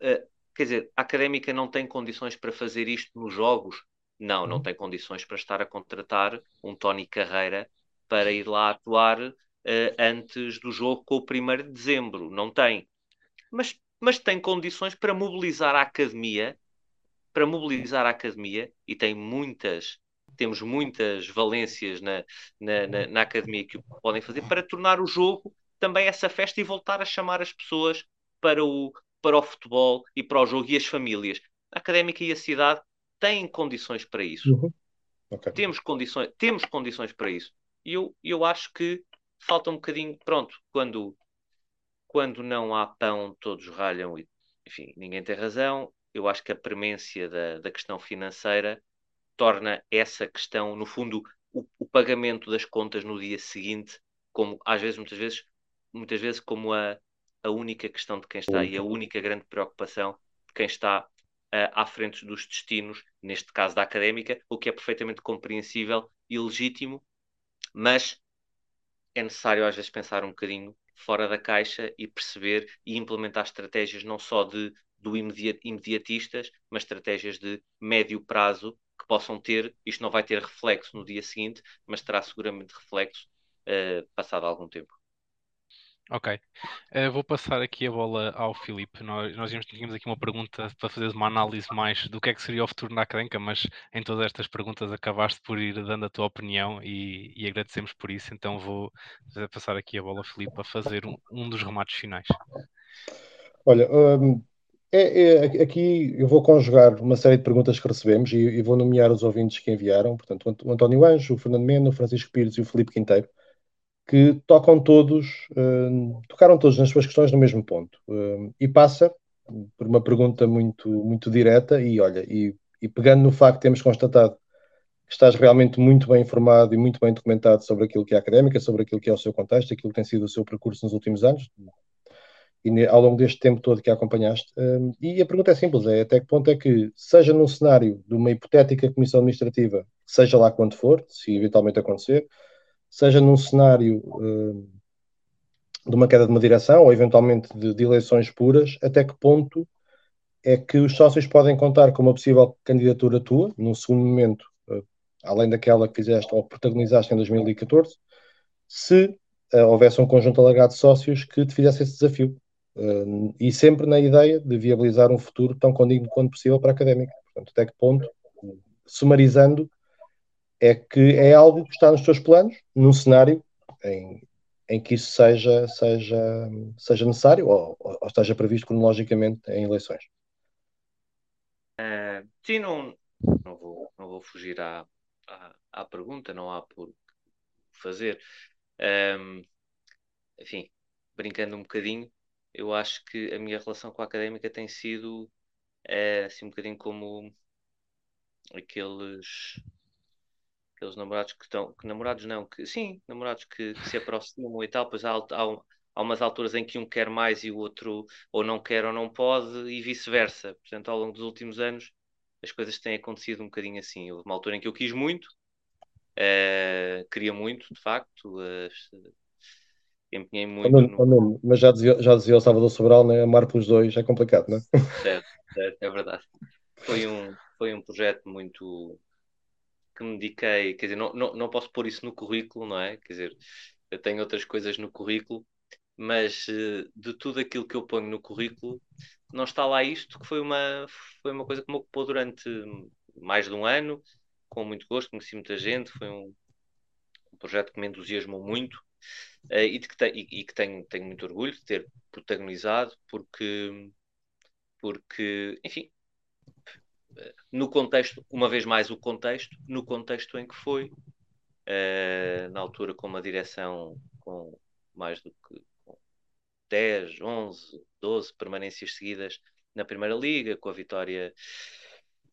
Uh, quer dizer, a académica não tem condições para fazer isto nos jogos? Não, não uhum. tem condições para estar a contratar um Tony Carreira para ir lá atuar uh, antes do jogo com o 1 de dezembro. Não tem. Mas, mas tem condições para mobilizar a academia, para mobilizar a academia, e tem muitas temos muitas valências na, na, na, na, academia que o podem fazer para tornar o jogo também essa festa e voltar a chamar as pessoas para o, para o futebol e para o jogo e as famílias. A académica e a cidade têm condições para isso. Uhum. Okay. Temos, condições, temos condições para isso. E eu, eu acho que falta um bocadinho. Pronto, quando, quando não há pão, todos ralham e, enfim, ninguém tem razão. Eu acho que a premência da, da questão financeira torna essa questão, no fundo, o, o pagamento das contas no dia seguinte, como às vezes, muitas vezes, muitas vezes como a, a única questão de quem está e a única grande preocupação de quem está uh, à frente dos destinos, neste caso da académica, o que é perfeitamente compreensível e legítimo, mas é necessário às vezes pensar um bocadinho fora da caixa e perceber e implementar estratégias não só de do imediatistas, mas estratégias de médio prazo que possam ter, isto não vai ter reflexo no dia seguinte, mas terá seguramente reflexo uh, passado algum tempo. Ok. Uh, vou passar aqui a bola ao Filipe. Nós, nós tínhamos aqui uma pergunta para fazer uma análise mais do que é que seria o futuro na académica, mas em todas estas perguntas acabaste por ir dando a tua opinião e, e agradecemos por isso. Então vou passar aqui a bola ao Filipe para fazer um, um dos remates finais. Olha, um, é, é, aqui eu vou conjugar uma série de perguntas que recebemos e, e, vou nomear os ouvintes que enviaram. Portanto, o António Anjo, o Fernando Mena, o Francisco Pires e o Felipe Quinteiro que tocam todos, uh, tocaram todos nas suas questões no mesmo ponto. Uh, e passa por uma pergunta muito, muito direta e olha, e, e, pegando no facto que temos constatado que estás realmente muito bem informado e muito bem documentado sobre aquilo que é académica, sobre aquilo que é o seu contexto, aquilo que tem sido o seu percurso nos últimos anos e ao longo deste tempo todo que a acompanhaste. Uh, e a pergunta é simples, é até que ponto é que, seja num cenário de uma hipotética comissão administrativa, seja lá quando for, se eventualmente acontecer, seja num cenário uh, de uma queda de uma direção ou eventualmente de, de, eleições puras, até que ponto é que os sócios podem contar com uma possível candidatura tua, num segundo momento, uh, além daquela que fizeste ou protagonizaste em 2014, se uh, houvesse um conjunto alargado de sócios que te fizesse esse desafio. e sempre na ideia de viabilizar um futuro tão condigno quanto possível para a académica. Portanto, até que ponto, sumarizando, é que é algo que está nos teus planos, num cenário em, em que isso seja, seja, seja necessário ou, ou esteja previsto cronologicamente em eleições. Uh, sim, não, não, vou, não vou fugir à, à, à pergunta, não há por fazer. Um, enfim, brincando um bocadinho, eu acho que a minha relação com a académica tem sido é, assim um bocadinho como aqueles aqueles namorados que estão, que namorados não, que sim, namorados que, que se aproximam e tal, pois há, há, há umas alturas em que um quer mais e o outro ou não quer ou não pode e vice-versa. Portanto, ao longo dos últimos anos as coisas têm acontecido um bocadinho assim. Houve uma altura em que eu quis muito, uh, queria muito, de facto, uh, empenhei muito. Oh, no... oh, mas já dizia, já dizia o Salvador Sobral, né? amar pelos dois é complicado, não é? Certo, certo, é verdade. Foi um, foi um projeto muito, que me dediquei, quer dizer, não, não, não posso pôr isso no currículo, não é? Quer dizer, eu tenho outras coisas no currículo, mas uh, de tudo aquilo que eu ponho no currículo, não está lá isto, que foi uma, foi uma coisa que me ocupou durante mais de um ano, com muito gosto, conheci muita gente, foi um, um projeto que me entusiasmou muito uh, e, de que, te, e, e, que tenho, tenho muito orgulho de ter protagonizado, porque, porque enfim, no contexto, uma vez mais o contexto, no contexto em que foi, uh, na altura com uma direção com mais do que 10, 11, 12 permanências seguidas na Primeira Liga, com a vitória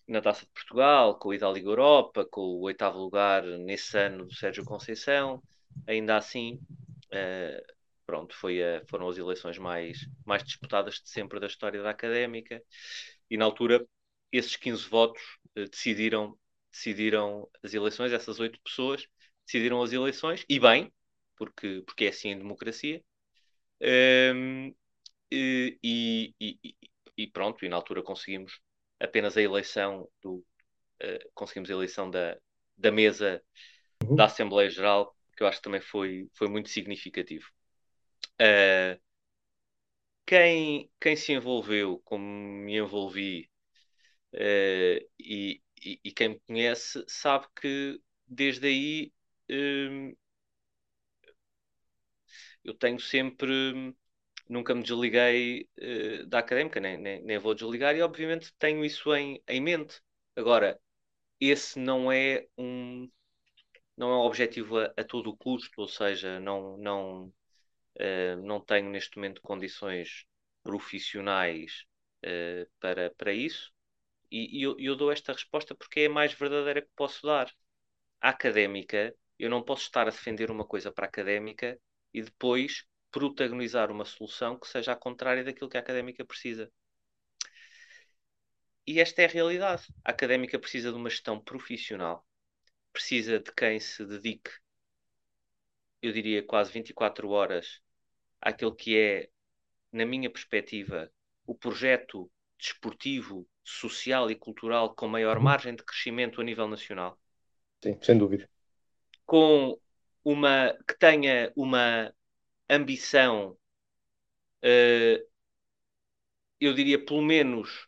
na Taça de Portugal, com a ida à Liga Europa, com o oitavo lugar nesse ano do Sérgio Conceição, ainda assim, uh, pronto, foi a, foram as eleições mais, mais disputadas de sempre da história da Académica, e na altura esses 15 votos uh, decidiram, decidiram as eleições, essas oito pessoas decidiram as eleições, e bem, porque, porque é assim em democracia. Um, e, e, e, e, pronto, e na altura conseguimos apenas a eleição do uh, conseguimos a eleição da, da mesa uhum. da Assembleia Geral, que eu acho que também foi, foi muito significativo. Uh, quem, quem se envolveu, como me envolvi Uh, e, e, e, quem me conhece sabe que desde aí uh, eu tenho sempre nunca me desliguei uh, da académica, nem, nem, nem, vou desligar, e obviamente tenho isso em, em mente. Agora, esse não é um não é um objetivo a, a todo o custo, ou seja, não, não, uh, não tenho neste momento condições profissionais uh, para, para isso. E, e eu, eu, dou esta resposta porque é a mais verdadeira que posso dar. A académica, eu não posso estar a defender uma coisa para a académica e depois protagonizar uma solução que seja a contrária daquilo que a académica precisa. E esta é a realidade. A académica precisa de uma gestão profissional, precisa de quem se dedique, eu diria, quase 24 horas àquilo que é, na minha perspectiva, o projeto desportivo social e cultural com maior uhum. margem de crescimento a nível nacional. Sim, sem dúvida. Com uma que tenha uma ambição uh, eu diria pelo menos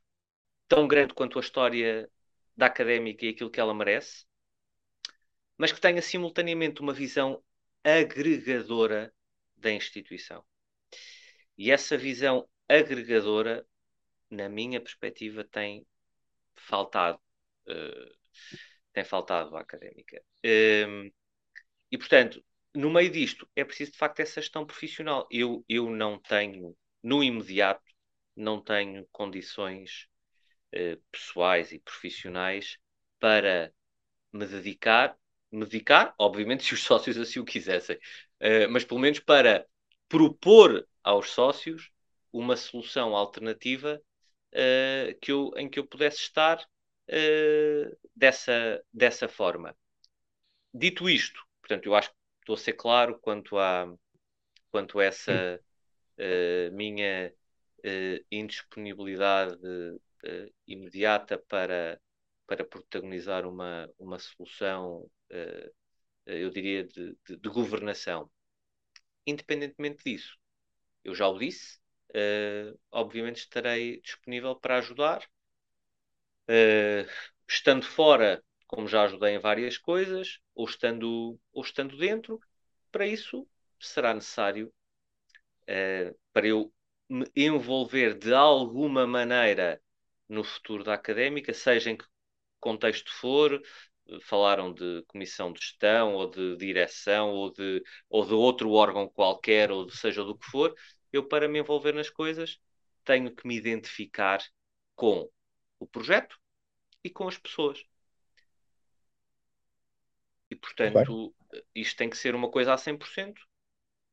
tão grande quanto a história da académica e aquilo que ela merece, mas que tenha simultaneamente uma visão agregadora da instituição. E essa visão agregadora, na minha perspectiva, tem faltado. Uh, tem faltado à académica. Um, e, portanto, no meio disto, é preciso de facto essa gestão profissional. Eu, eu não tenho, no imediato, não tenho condições uh, pessoais e profissionais para me dedicar, me dedicar, obviamente, se os sócios assim o quisessem, uh, mas pelo menos para propor aos sócios uma solução alternativa uh, que eu, em que eu pudesse estar dessa, dessa forma. Dito isto, portanto, eu acho que estou a ser claro quanto a, quanto a essa uh, minha uh, indisponibilidade uh, imediata para, para protagonizar uma, uma solução, eu diria, de, de, de, governação. Independentemente disso, eu já o disse, obviamente estarei disponível para ajudar. estando fora como já ajudei em várias coisas, ou estando, ou estando dentro, para isso será necessário uh, para eu me envolver de alguma maneira no futuro da académica, seja em que contexto for, falaram de comissão de gestão ou de direção ou de, ou de outro órgão qualquer, ou de, seja do que for, eu para me envolver nas coisas tenho que me identificar com o projeto e com as pessoas. E, portanto, isto tem que ser uma coisa a 100%.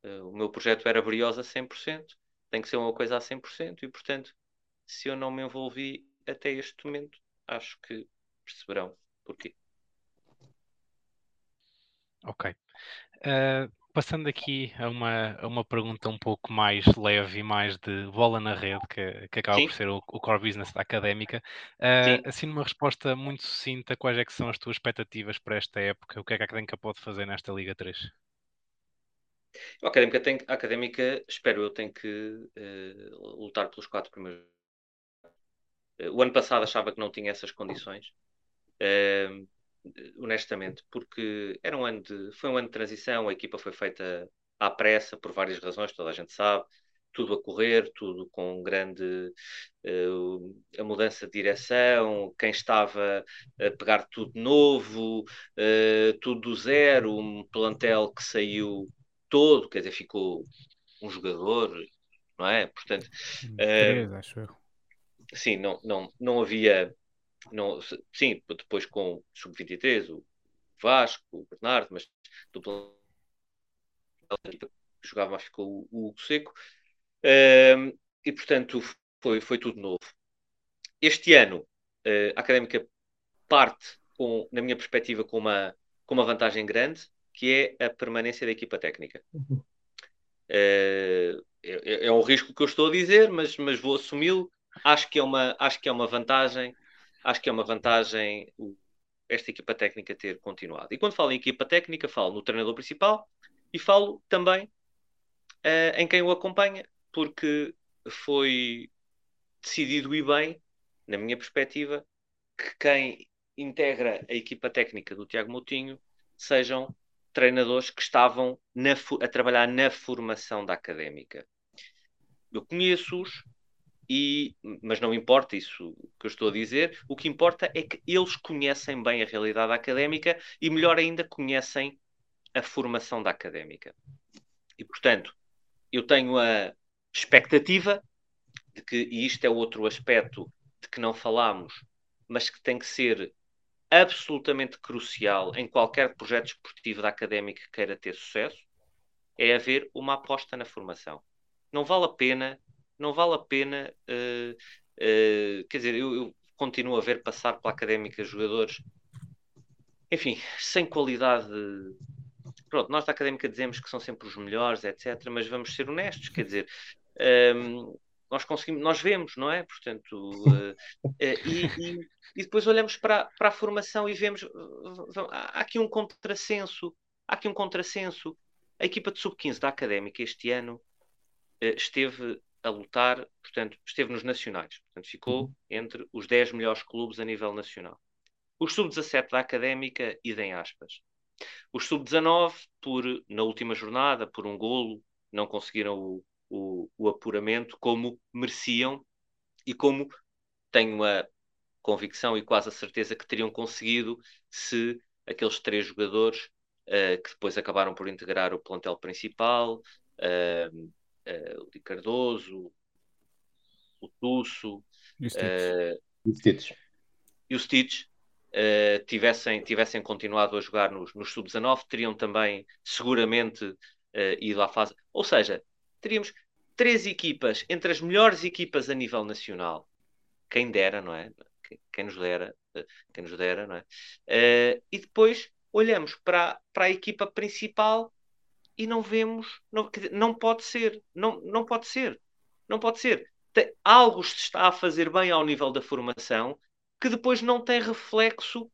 Uh, o meu projeto era Briosa a 100%. Tem que ser uma coisa a 100%. E, portanto, se eu não me envolvi até este momento, acho que perceberão porquê. Ok. Uh, passando aqui a uma, a uma pergunta um pouco mais leve e mais de bola na rede, que, que acaba Sim. por ser o, o, core business da académica, uh, assim numa resposta muito sucinta, quais é que são as tuas expectativas para esta época? O que é que a académica pode fazer nesta Liga 3? A académica, tem, a académica espero eu, tem que uh, lutar pelos quatro primeiros. Uh, o ano passado achava que não tinha essas condições. Uh, honestamente, porque era um ano de, foi um ano de transição, a equipa foi feita à pressa por várias razões, toda a gente sabe, tudo a correr, tudo com grande uh, a mudança de direção, quem estava a pegar tudo novo, uh, tudo do zero, um plantel que saiu todo, quer dizer, ficou um jogador, não é? Portanto, uh, acho eu. Sim, não, não, não havia não, sim, depois com o Sub-23, o Vasco, o Bernardo, mas do jogava mais ficou o Hugo Seco. Uh, e portanto foi, foi tudo novo. Este ano uh, a Académica parte, com, na minha perspectiva, com uma, com uma vantagem grande, que é a permanência da equipa técnica. Uh, é, é, um risco que eu estou a dizer, mas, mas vou assumi-lo. Acho que é uma, acho que é uma vantagem acho que é uma vantagem esta equipa técnica ter continuado. E quando falo em equipa técnica, falo no treinador principal e falo também uh, em quem o acompanha, porque foi decidido e bem, na minha perspectiva, que quem integra a equipa técnica do Tiago Moutinho sejam treinadores que estavam na, a trabalhar na formação da académica. Eu conheço-os, e, mas não importa isso que eu estou a dizer, o que importa é que eles conhecem bem a realidade académica e, melhor ainda, conhecem a formação da académica. E, portanto, eu tenho a expectativa de que, e isto é outro aspecto de que não falamos, mas que tem que ser absolutamente crucial em qualquer projeto esportivo da académica que queira ter sucesso, é haver uma aposta na formação. Não vale a pena não vale a pena. Uh, uh, quer dizer, eu, eu, continuo a ver passar pela académica jogadores, enfim, sem qualidade. Pronto, nós da académica dizemos que são sempre os melhores, etc. Mas vamos ser honestos, quer dizer. Um, ehm, nós conseguimos, nós vemos, não é? Portanto, uh, uh, e, e, e, depois olhamos para, para a formação e vemos há aqui um contrassenso, há aqui um contrassenso. A equipa de sub-15 da Académica este ano esteve a lutar, portanto, esteve nos nacionais, portanto, ficou Uhum. entre os 10 melhores clubes a nível nacional. Os sub-17 da Académica, idem aspas. Os sub-19, por, na última jornada, por um golo, não conseguiram o, o, o apuramento como mereciam e como tenho a convicção e quase a certeza que teriam conseguido se aqueles três jogadores uh, que depois acabaram por integrar o plantel principal, uh, uh, o Di Cardoso, o Tusso E o Stitch. E o Stitch. e o Stitch uh, tivessem, tivessem continuado a jogar nos, nos sub-19, teriam também seguramente uh, ido à fase. Ou seja, teríamos três equipas entre as melhores equipas a nível nacional. Quem dera, não é? Quem, nos dera, uh, quem nos dera, não é? e depois olhamos para, para a equipa principal e não vemos, não, não pode ser, não, não pode ser, não pode ser. Tem, algo se está a fazer bem ao nível da formação que depois não tem reflexo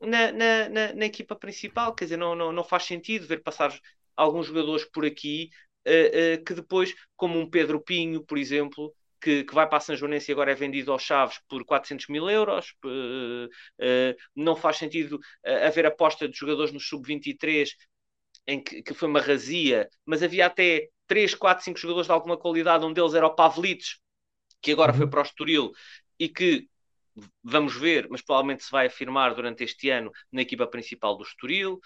na, na, na, na equipa principal. Quer dizer, não, não, não faz sentido ver passar alguns jogadores por aqui uh, uh, que depois, como um Pedro Pinho, por exemplo, que, que vai para a São Joanense e agora é vendido aos Chaves por 400 mil euros. Uh, não faz sentido haver aposta de jogadores no Sub-23 em que, que, foi uma razia, mas havia até 3, 4, 5 jogadores de alguma qualidade, um deles era o Pavlites, que agora uhum. foi para o Estoril e que vamos ver, mas provavelmente se vai afirmar durante este ano na equipa principal do Estoril.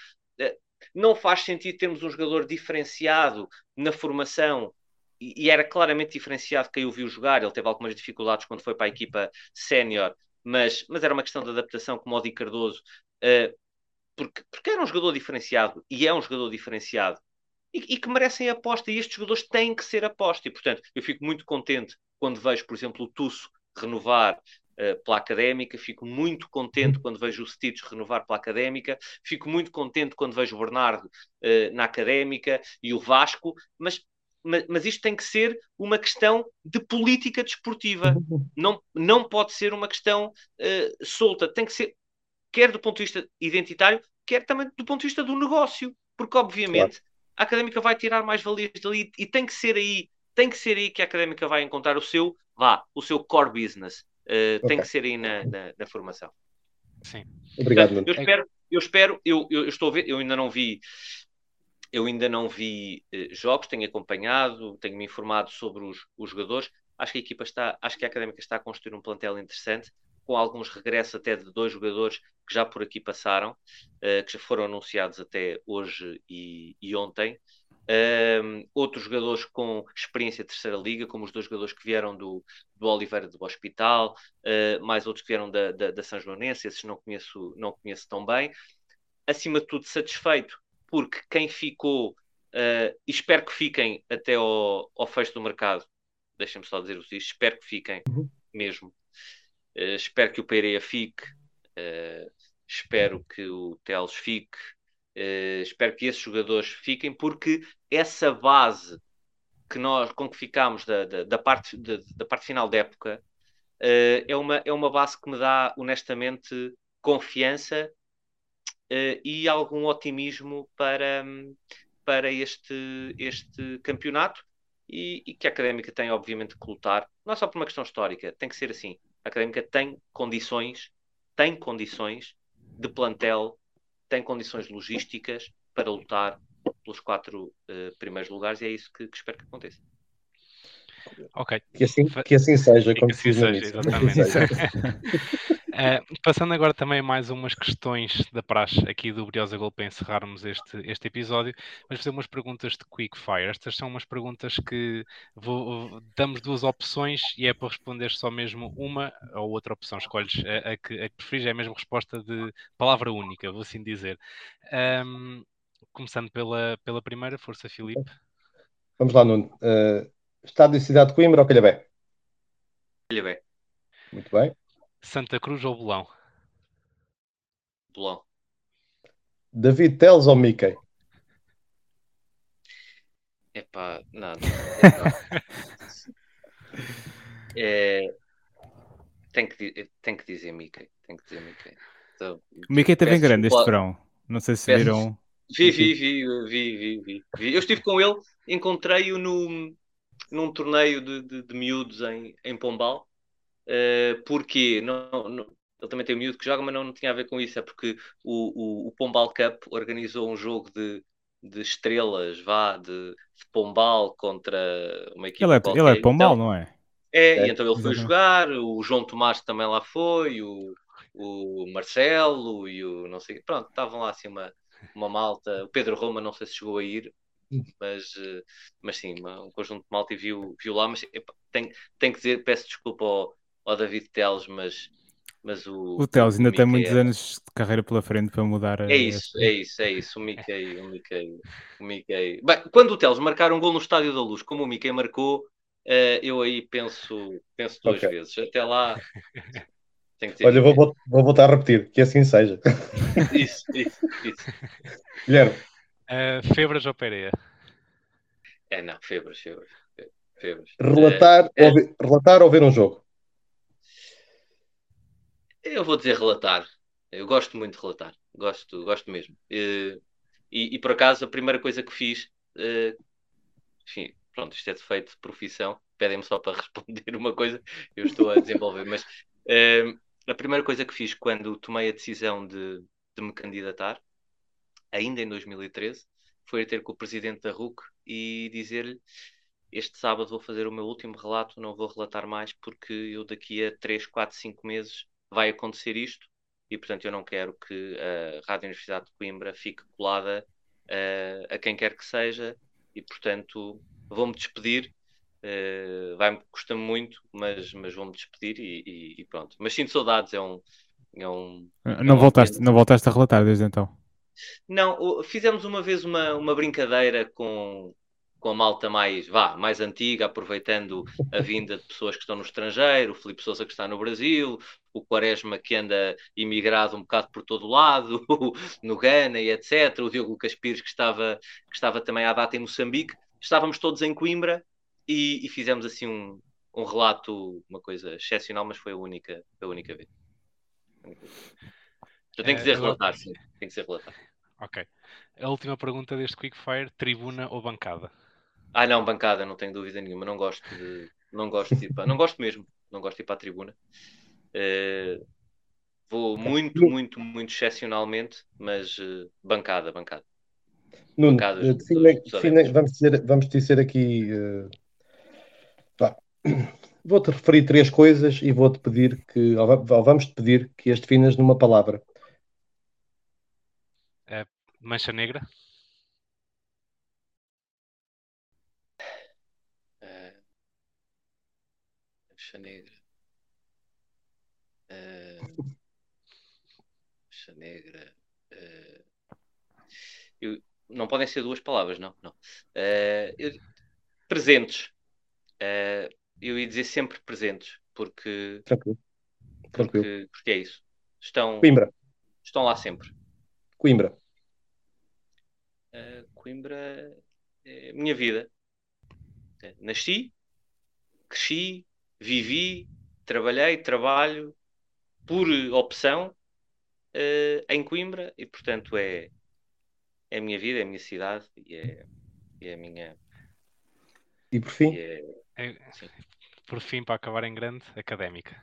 Não faz sentido termos um jogador diferenciado na formação e, e era claramente diferenciado quem o viu jogar. Ele teve algumas dificuldades quando foi para a equipa sénior, mas, mas era uma questão de adaptação, como o Di Cardoso, uh, porque, porque era um jogador diferenciado e é um jogador diferenciado e, e, que merecem aposta. E estes jogadores têm que ser aposta. E, portanto, eu fico muito contente quando vejo, por exemplo, o Tusso renovar uh, pela Académica, fico muito contente quando vejo o Stitch renovar pela Académica, fico muito contente quando vejo o Bernardo uh, na Académica e o Vasco, mas, mas, mas, isto tem que ser uma questão de política desportiva, não, não pode ser uma questão uh, solta, tem que ser, quer do ponto de vista identitário, quer também do ponto de vista do negócio, porque obviamente claro. a Académica vai tirar mais valias dali e tem que ser aí tem que ser aí que a académica vai encontrar o seu, vá, o seu core business. Uh, okay. Tem que ser aí na, na, na formação. Sim. Obrigado. Portanto, eu espero, eu espero, eu, eu, estou a ver, eu ainda não vi, eu ainda não vi uh, jogos, tenho acompanhado, tenho me informado sobre os, os jogadores. Acho que a equipa está, acho que a académica está a construir um plantel interessante, com alguns regressos até de dois jogadores que já por aqui passaram, uh, que já foram anunciados até hoje e, e ontem. Um, outros jogadores com experiência de terceira liga, como os dois jogadores que vieram do, do Oliveira do Hospital, uh, mais outros que vieram da, da, da São Joanense, esses não conheço, não conheço tão bem. Acima de tudo, satisfeito, porque quem ficou, uh, espero que fiquem até ao, ao fecho do mercado, deixem-me só dizer isto, espero que fiquem uhum. mesmo. Uh, espero que o Pereira fique, espero que o Teles fique, Uh, espero que esses jogadores fiquem, porque essa base que nós, com que ficámos da, da, da parte, da, da, parte final da época uh, é, uma, é uma base que me dá, honestamente, confiança uh, e algum otimismo para, para este, este campeonato e, e, que a Académica tem, obviamente, que lutar, não é só por uma questão histórica, tem que ser assim. Académica tem condições, tem condições de plantel tem condições logísticas para lutar pelos quatro uh, primeiros lugares e é isso que, que, espero que aconteça. Ok. Que assim, que assim seja, que assim seja, exatamente. uh, passando agora também a mais umas questões da praxe aqui do Briosa Gol para encerrarmos este, este episódio, vamos fazer umas perguntas de quick fire. Estas são umas perguntas que vou, damos duas opções e é para responder só mesmo uma ou outra opção. Escolhes a, a, que, a que preferes, é a mesma resposta de palavra única, vou assim dizer. Um, começando pela, pela primeira, Força Filipe. Vamos lá, Nuno. Uh, Estado de cidade de Coimbra ou Calhabé? Calhabé. Muito bem. Santa Cruz ou Bolão? Bolão. David Teles ou Mickey? Epá, nada. é, tem, que, tem que dizer Mickey. Tem que dizer Mickey. Então, o Mickey teve em grande este verão. Não sei se peço, viram. Vi, vi, vi, vi, vi, vi, vi. Eu estive com ele, encontrei-o no, num torneio de, de, de miúdos em, em Pombal. Uh, porque não, não, ele também tem um miúdo que joga, mas não, não tinha a ver com isso. É porque o, o, o Pombal Cup organizou um jogo de, de estrelas, vá, de, de Pombal contra uma equipe. Ele é, qualquer. ele é Pombal, Então, não é? é, É, e então ele foi jogar, o João Tomás também lá foi, o, o Marcelo e o não sei. Pronto, estavam lá assim uma, uma malta. O Pedro Roma não sei se chegou a ir, mas, eh, mas sim, um conjunto de malta e viu, viu lá. Mas tenho, tenho que dizer, peço desculpa ao, ao David Teles, mas, mas o. O Teles ainda o tem muitos é- anos de carreira pela frente para mudar. é isso, é isso, é isso. O Mickey, o Mickey, o Mickey. Bem, quando o Teles marcar um gol no Estádio da Luz, como o Mickey marcou, eh, eu aí penso, penso duas Ok. vezes. Até lá, Olha, vou, vou voltar a repetir, que assim seja. isso, isso, isso. Guilherme, Uh, Febras ou Pereira? É, não, febras, febras. febras. relatar, é. ou ver, relatar ou ver um jogo? Eh, eu vou dizer relatar. Eu gosto muito de relatar. Gosto, gosto mesmo. Eh, E, e por acaso, a primeira coisa que fiz, eh, enfim, pronto, isto é defeito de profissão, pedem-me só para responder uma coisa, eu estou a desenvolver, mas eh, a primeira coisa que fiz quando tomei a decisão de, de me candidatar, ainda em 2013, foi ter com o presidente da RUC e dizer-lhe este sábado vou fazer o meu último relato, não vou relatar mais porque eu daqui a 3, 4, 5 meses vai acontecer isto e portanto eu não quero que a Rádio Universidade de Coimbra fique colada eh, a quem quer que seja e portanto vou-me despedir. eh, vai-me custar muito, mas, mas vou-me despedir e, e- e pronto. Mas sinto saudades, é um. É um Não, um voltaste, não voltaste a relatar desde então. Não, fizemos uma vez uma, uma brincadeira com, com a malta mais, vá, mais antiga, aproveitando a vinda de pessoas que estão no estrangeiro, o Filipe Sousa que está no Brasil, o Quaresma que anda imigrado um bocado por todo o lado, no Ghana e etc. O Diogo Lucas Pires que estava, que estava também à data em Moçambique. Estávamos todos em Coimbra e, e fizemos assim um, um relato, uma coisa excepcional, mas foi a única, a única vez. Eu tenho que dizer relatar, sim. Tem que ser relatar. Ok. A última pergunta deste Quickfire: tribuna ou bancada? Ah, não, bancada, não tenho dúvida nenhuma. Não gosto de. Não gosto de ir para... Não gosto mesmo. Não gosto de ir para a tribuna. Eh, vou muito, muito, muito excepcionalmente, mas eh, bancada, bancada. Nuno, Bancadas eh, dos- define- dos define- adeptos. vamos, dizer, vamos dizer aqui. eh, vá. Vou-te referir três coisas e vou-te pedir que, ou vamos-te pedir que as definas numa palavra. Mancha negra? Eh, Mancha negra. Eh, Mancha negra. Eh, eu- não podem ser duas palavras, não. não. Eu- presentes. Eu ia dizer sempre presentes, porque, Tranquilo. Tranquilo. porque, porque é isso. Estão, Coimbra. estão lá sempre. Coimbra. Uh, Coimbra é a minha vida. É, Nasci, cresci, vivi, trabalhei, trabalho por opção uh, em Coimbra e, portanto, é, é a minha vida, é a minha cidade e é, é a minha. E por fim, e é- É- Sim. Por fim, para acabar em grande, académica.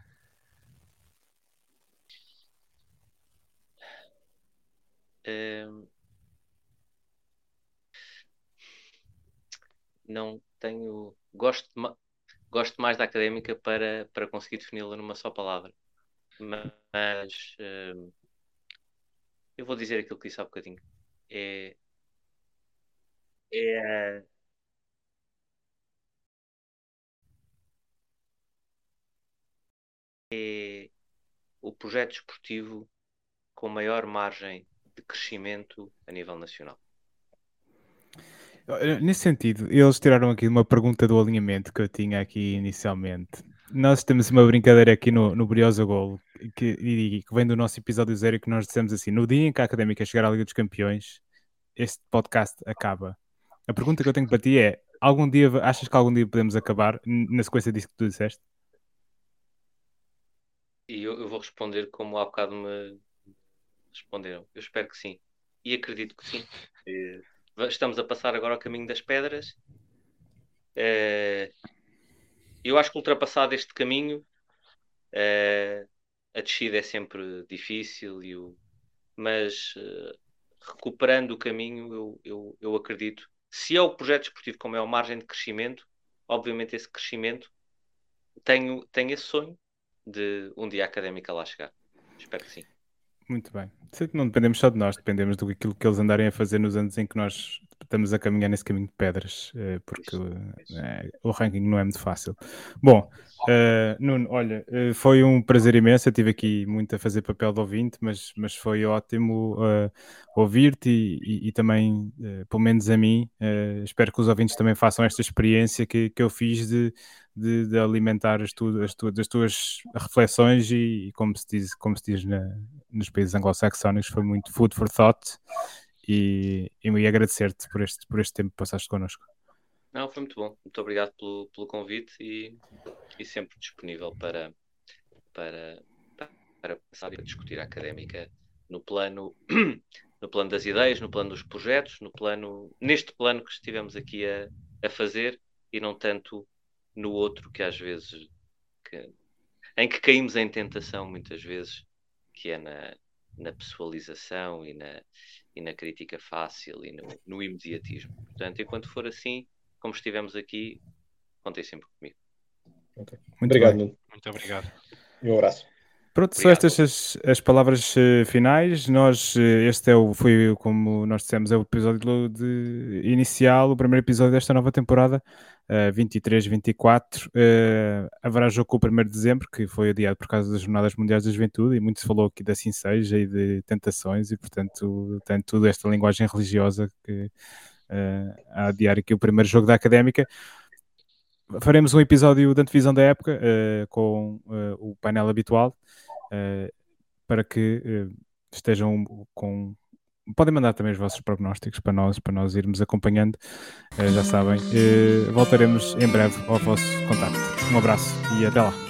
um, não tenho. Gosto, gosto mais da académica para, para conseguir defini-la numa só palavra. Mas hum, eu vou dizer aquilo que disse há bocadinho. É, é, é o projeto esportivo com maior margem de crescimento a nível nacional. Eh, Nesse sentido, eles tiraram aqui uma pergunta do alinhamento que eu tinha aqui inicialmente. Nós temos uma brincadeira aqui no, no Briosa Gol que, e que vem do nosso episódio zero que nós dissemos assim: no dia em que a Académica chegar à Liga dos Campeões, este podcast acaba. A pergunta que eu tenho para ti é: algum dia achas que algum dia podemos acabar na sequência disso que tu disseste? E eu, eu vou responder como há bocado me responderam. Eu espero que sim. E acredito que sim. Eh, Estamos a passar agora ao caminho das pedras Uh, eu acho que ultrapassado este caminho, uh, a descida é sempre difícil, e o, mas uh, recuperando o caminho, eu, eu, eu acredito. Se é o projeto esportivo como é uma margem de crescimento, obviamente esse crescimento tenho, tenho esse sonho de um dia a académica lá chegar. Espero que sim. Muito bem. Não dependemos só de nós, dependemos do que eles andarem a fazer nos anos em que nós estamos a caminhar nesse caminho de pedras, eh, porque é, o ranking não é muito fácil. Bom, uh, Nuno, olha, foi um prazer imenso. Eu tive aqui muito a fazer papel de ouvinte, mas, mas foi ótimo ouvir-te e, e, e, também, pelo menos a mim, espero que os ouvintes também façam esta experiência que, que eu fiz de, de, de alimentar as, tu, as, tu, as tuas reflexões e, e, como se diz, como se diz na, nos países anglo-saxónicos, foi muito food for thought e, e agradecer-te por este, por este tempo que passaste connosco. Não, foi muito bom. Muito obrigado pelo, pelo convite e, e sempre disponível para, para, para pensar e discutir a académica no plano, no plano das ideias, no plano dos projetos, no plano, neste plano que estivemos aqui a, a fazer e não tanto no outro que às vezes que, em que caímos em tentação muitas vezes, que é na, na pessoalização e na, e na crítica fácil e no, no imediatismo. Portanto, enquanto for assim, como estivemos aqui, contem sempre comigo. Okay. Muito obrigado, Nuno. Muito obrigado. E um abraço. Pronto, são estas as, as palavras uh, finais. Nós, uh, este é o, foi, como nós dissemos, é o episódio de, inicial, o primeiro episódio desta nova temporada, uh, 23-24. Uh, haverá jogo com o 1 de dezembro, que foi adiado por causa das Jornadas Mundiais da Juventude, e muito se falou aqui da assim seja e de tentações, e portanto, tem toda esta linguagem religiosa que a adiar aqui o primeiro jogo da Académica faremos um episódio de antevisão da época uh, com uh, o painel habitual uh, para que estejam com. Podem mandar também os vossos prognósticos para nós, para nós irmos acompanhando. já sabem, voltaremos em breve ao vosso contacto. Um abraço e até lá.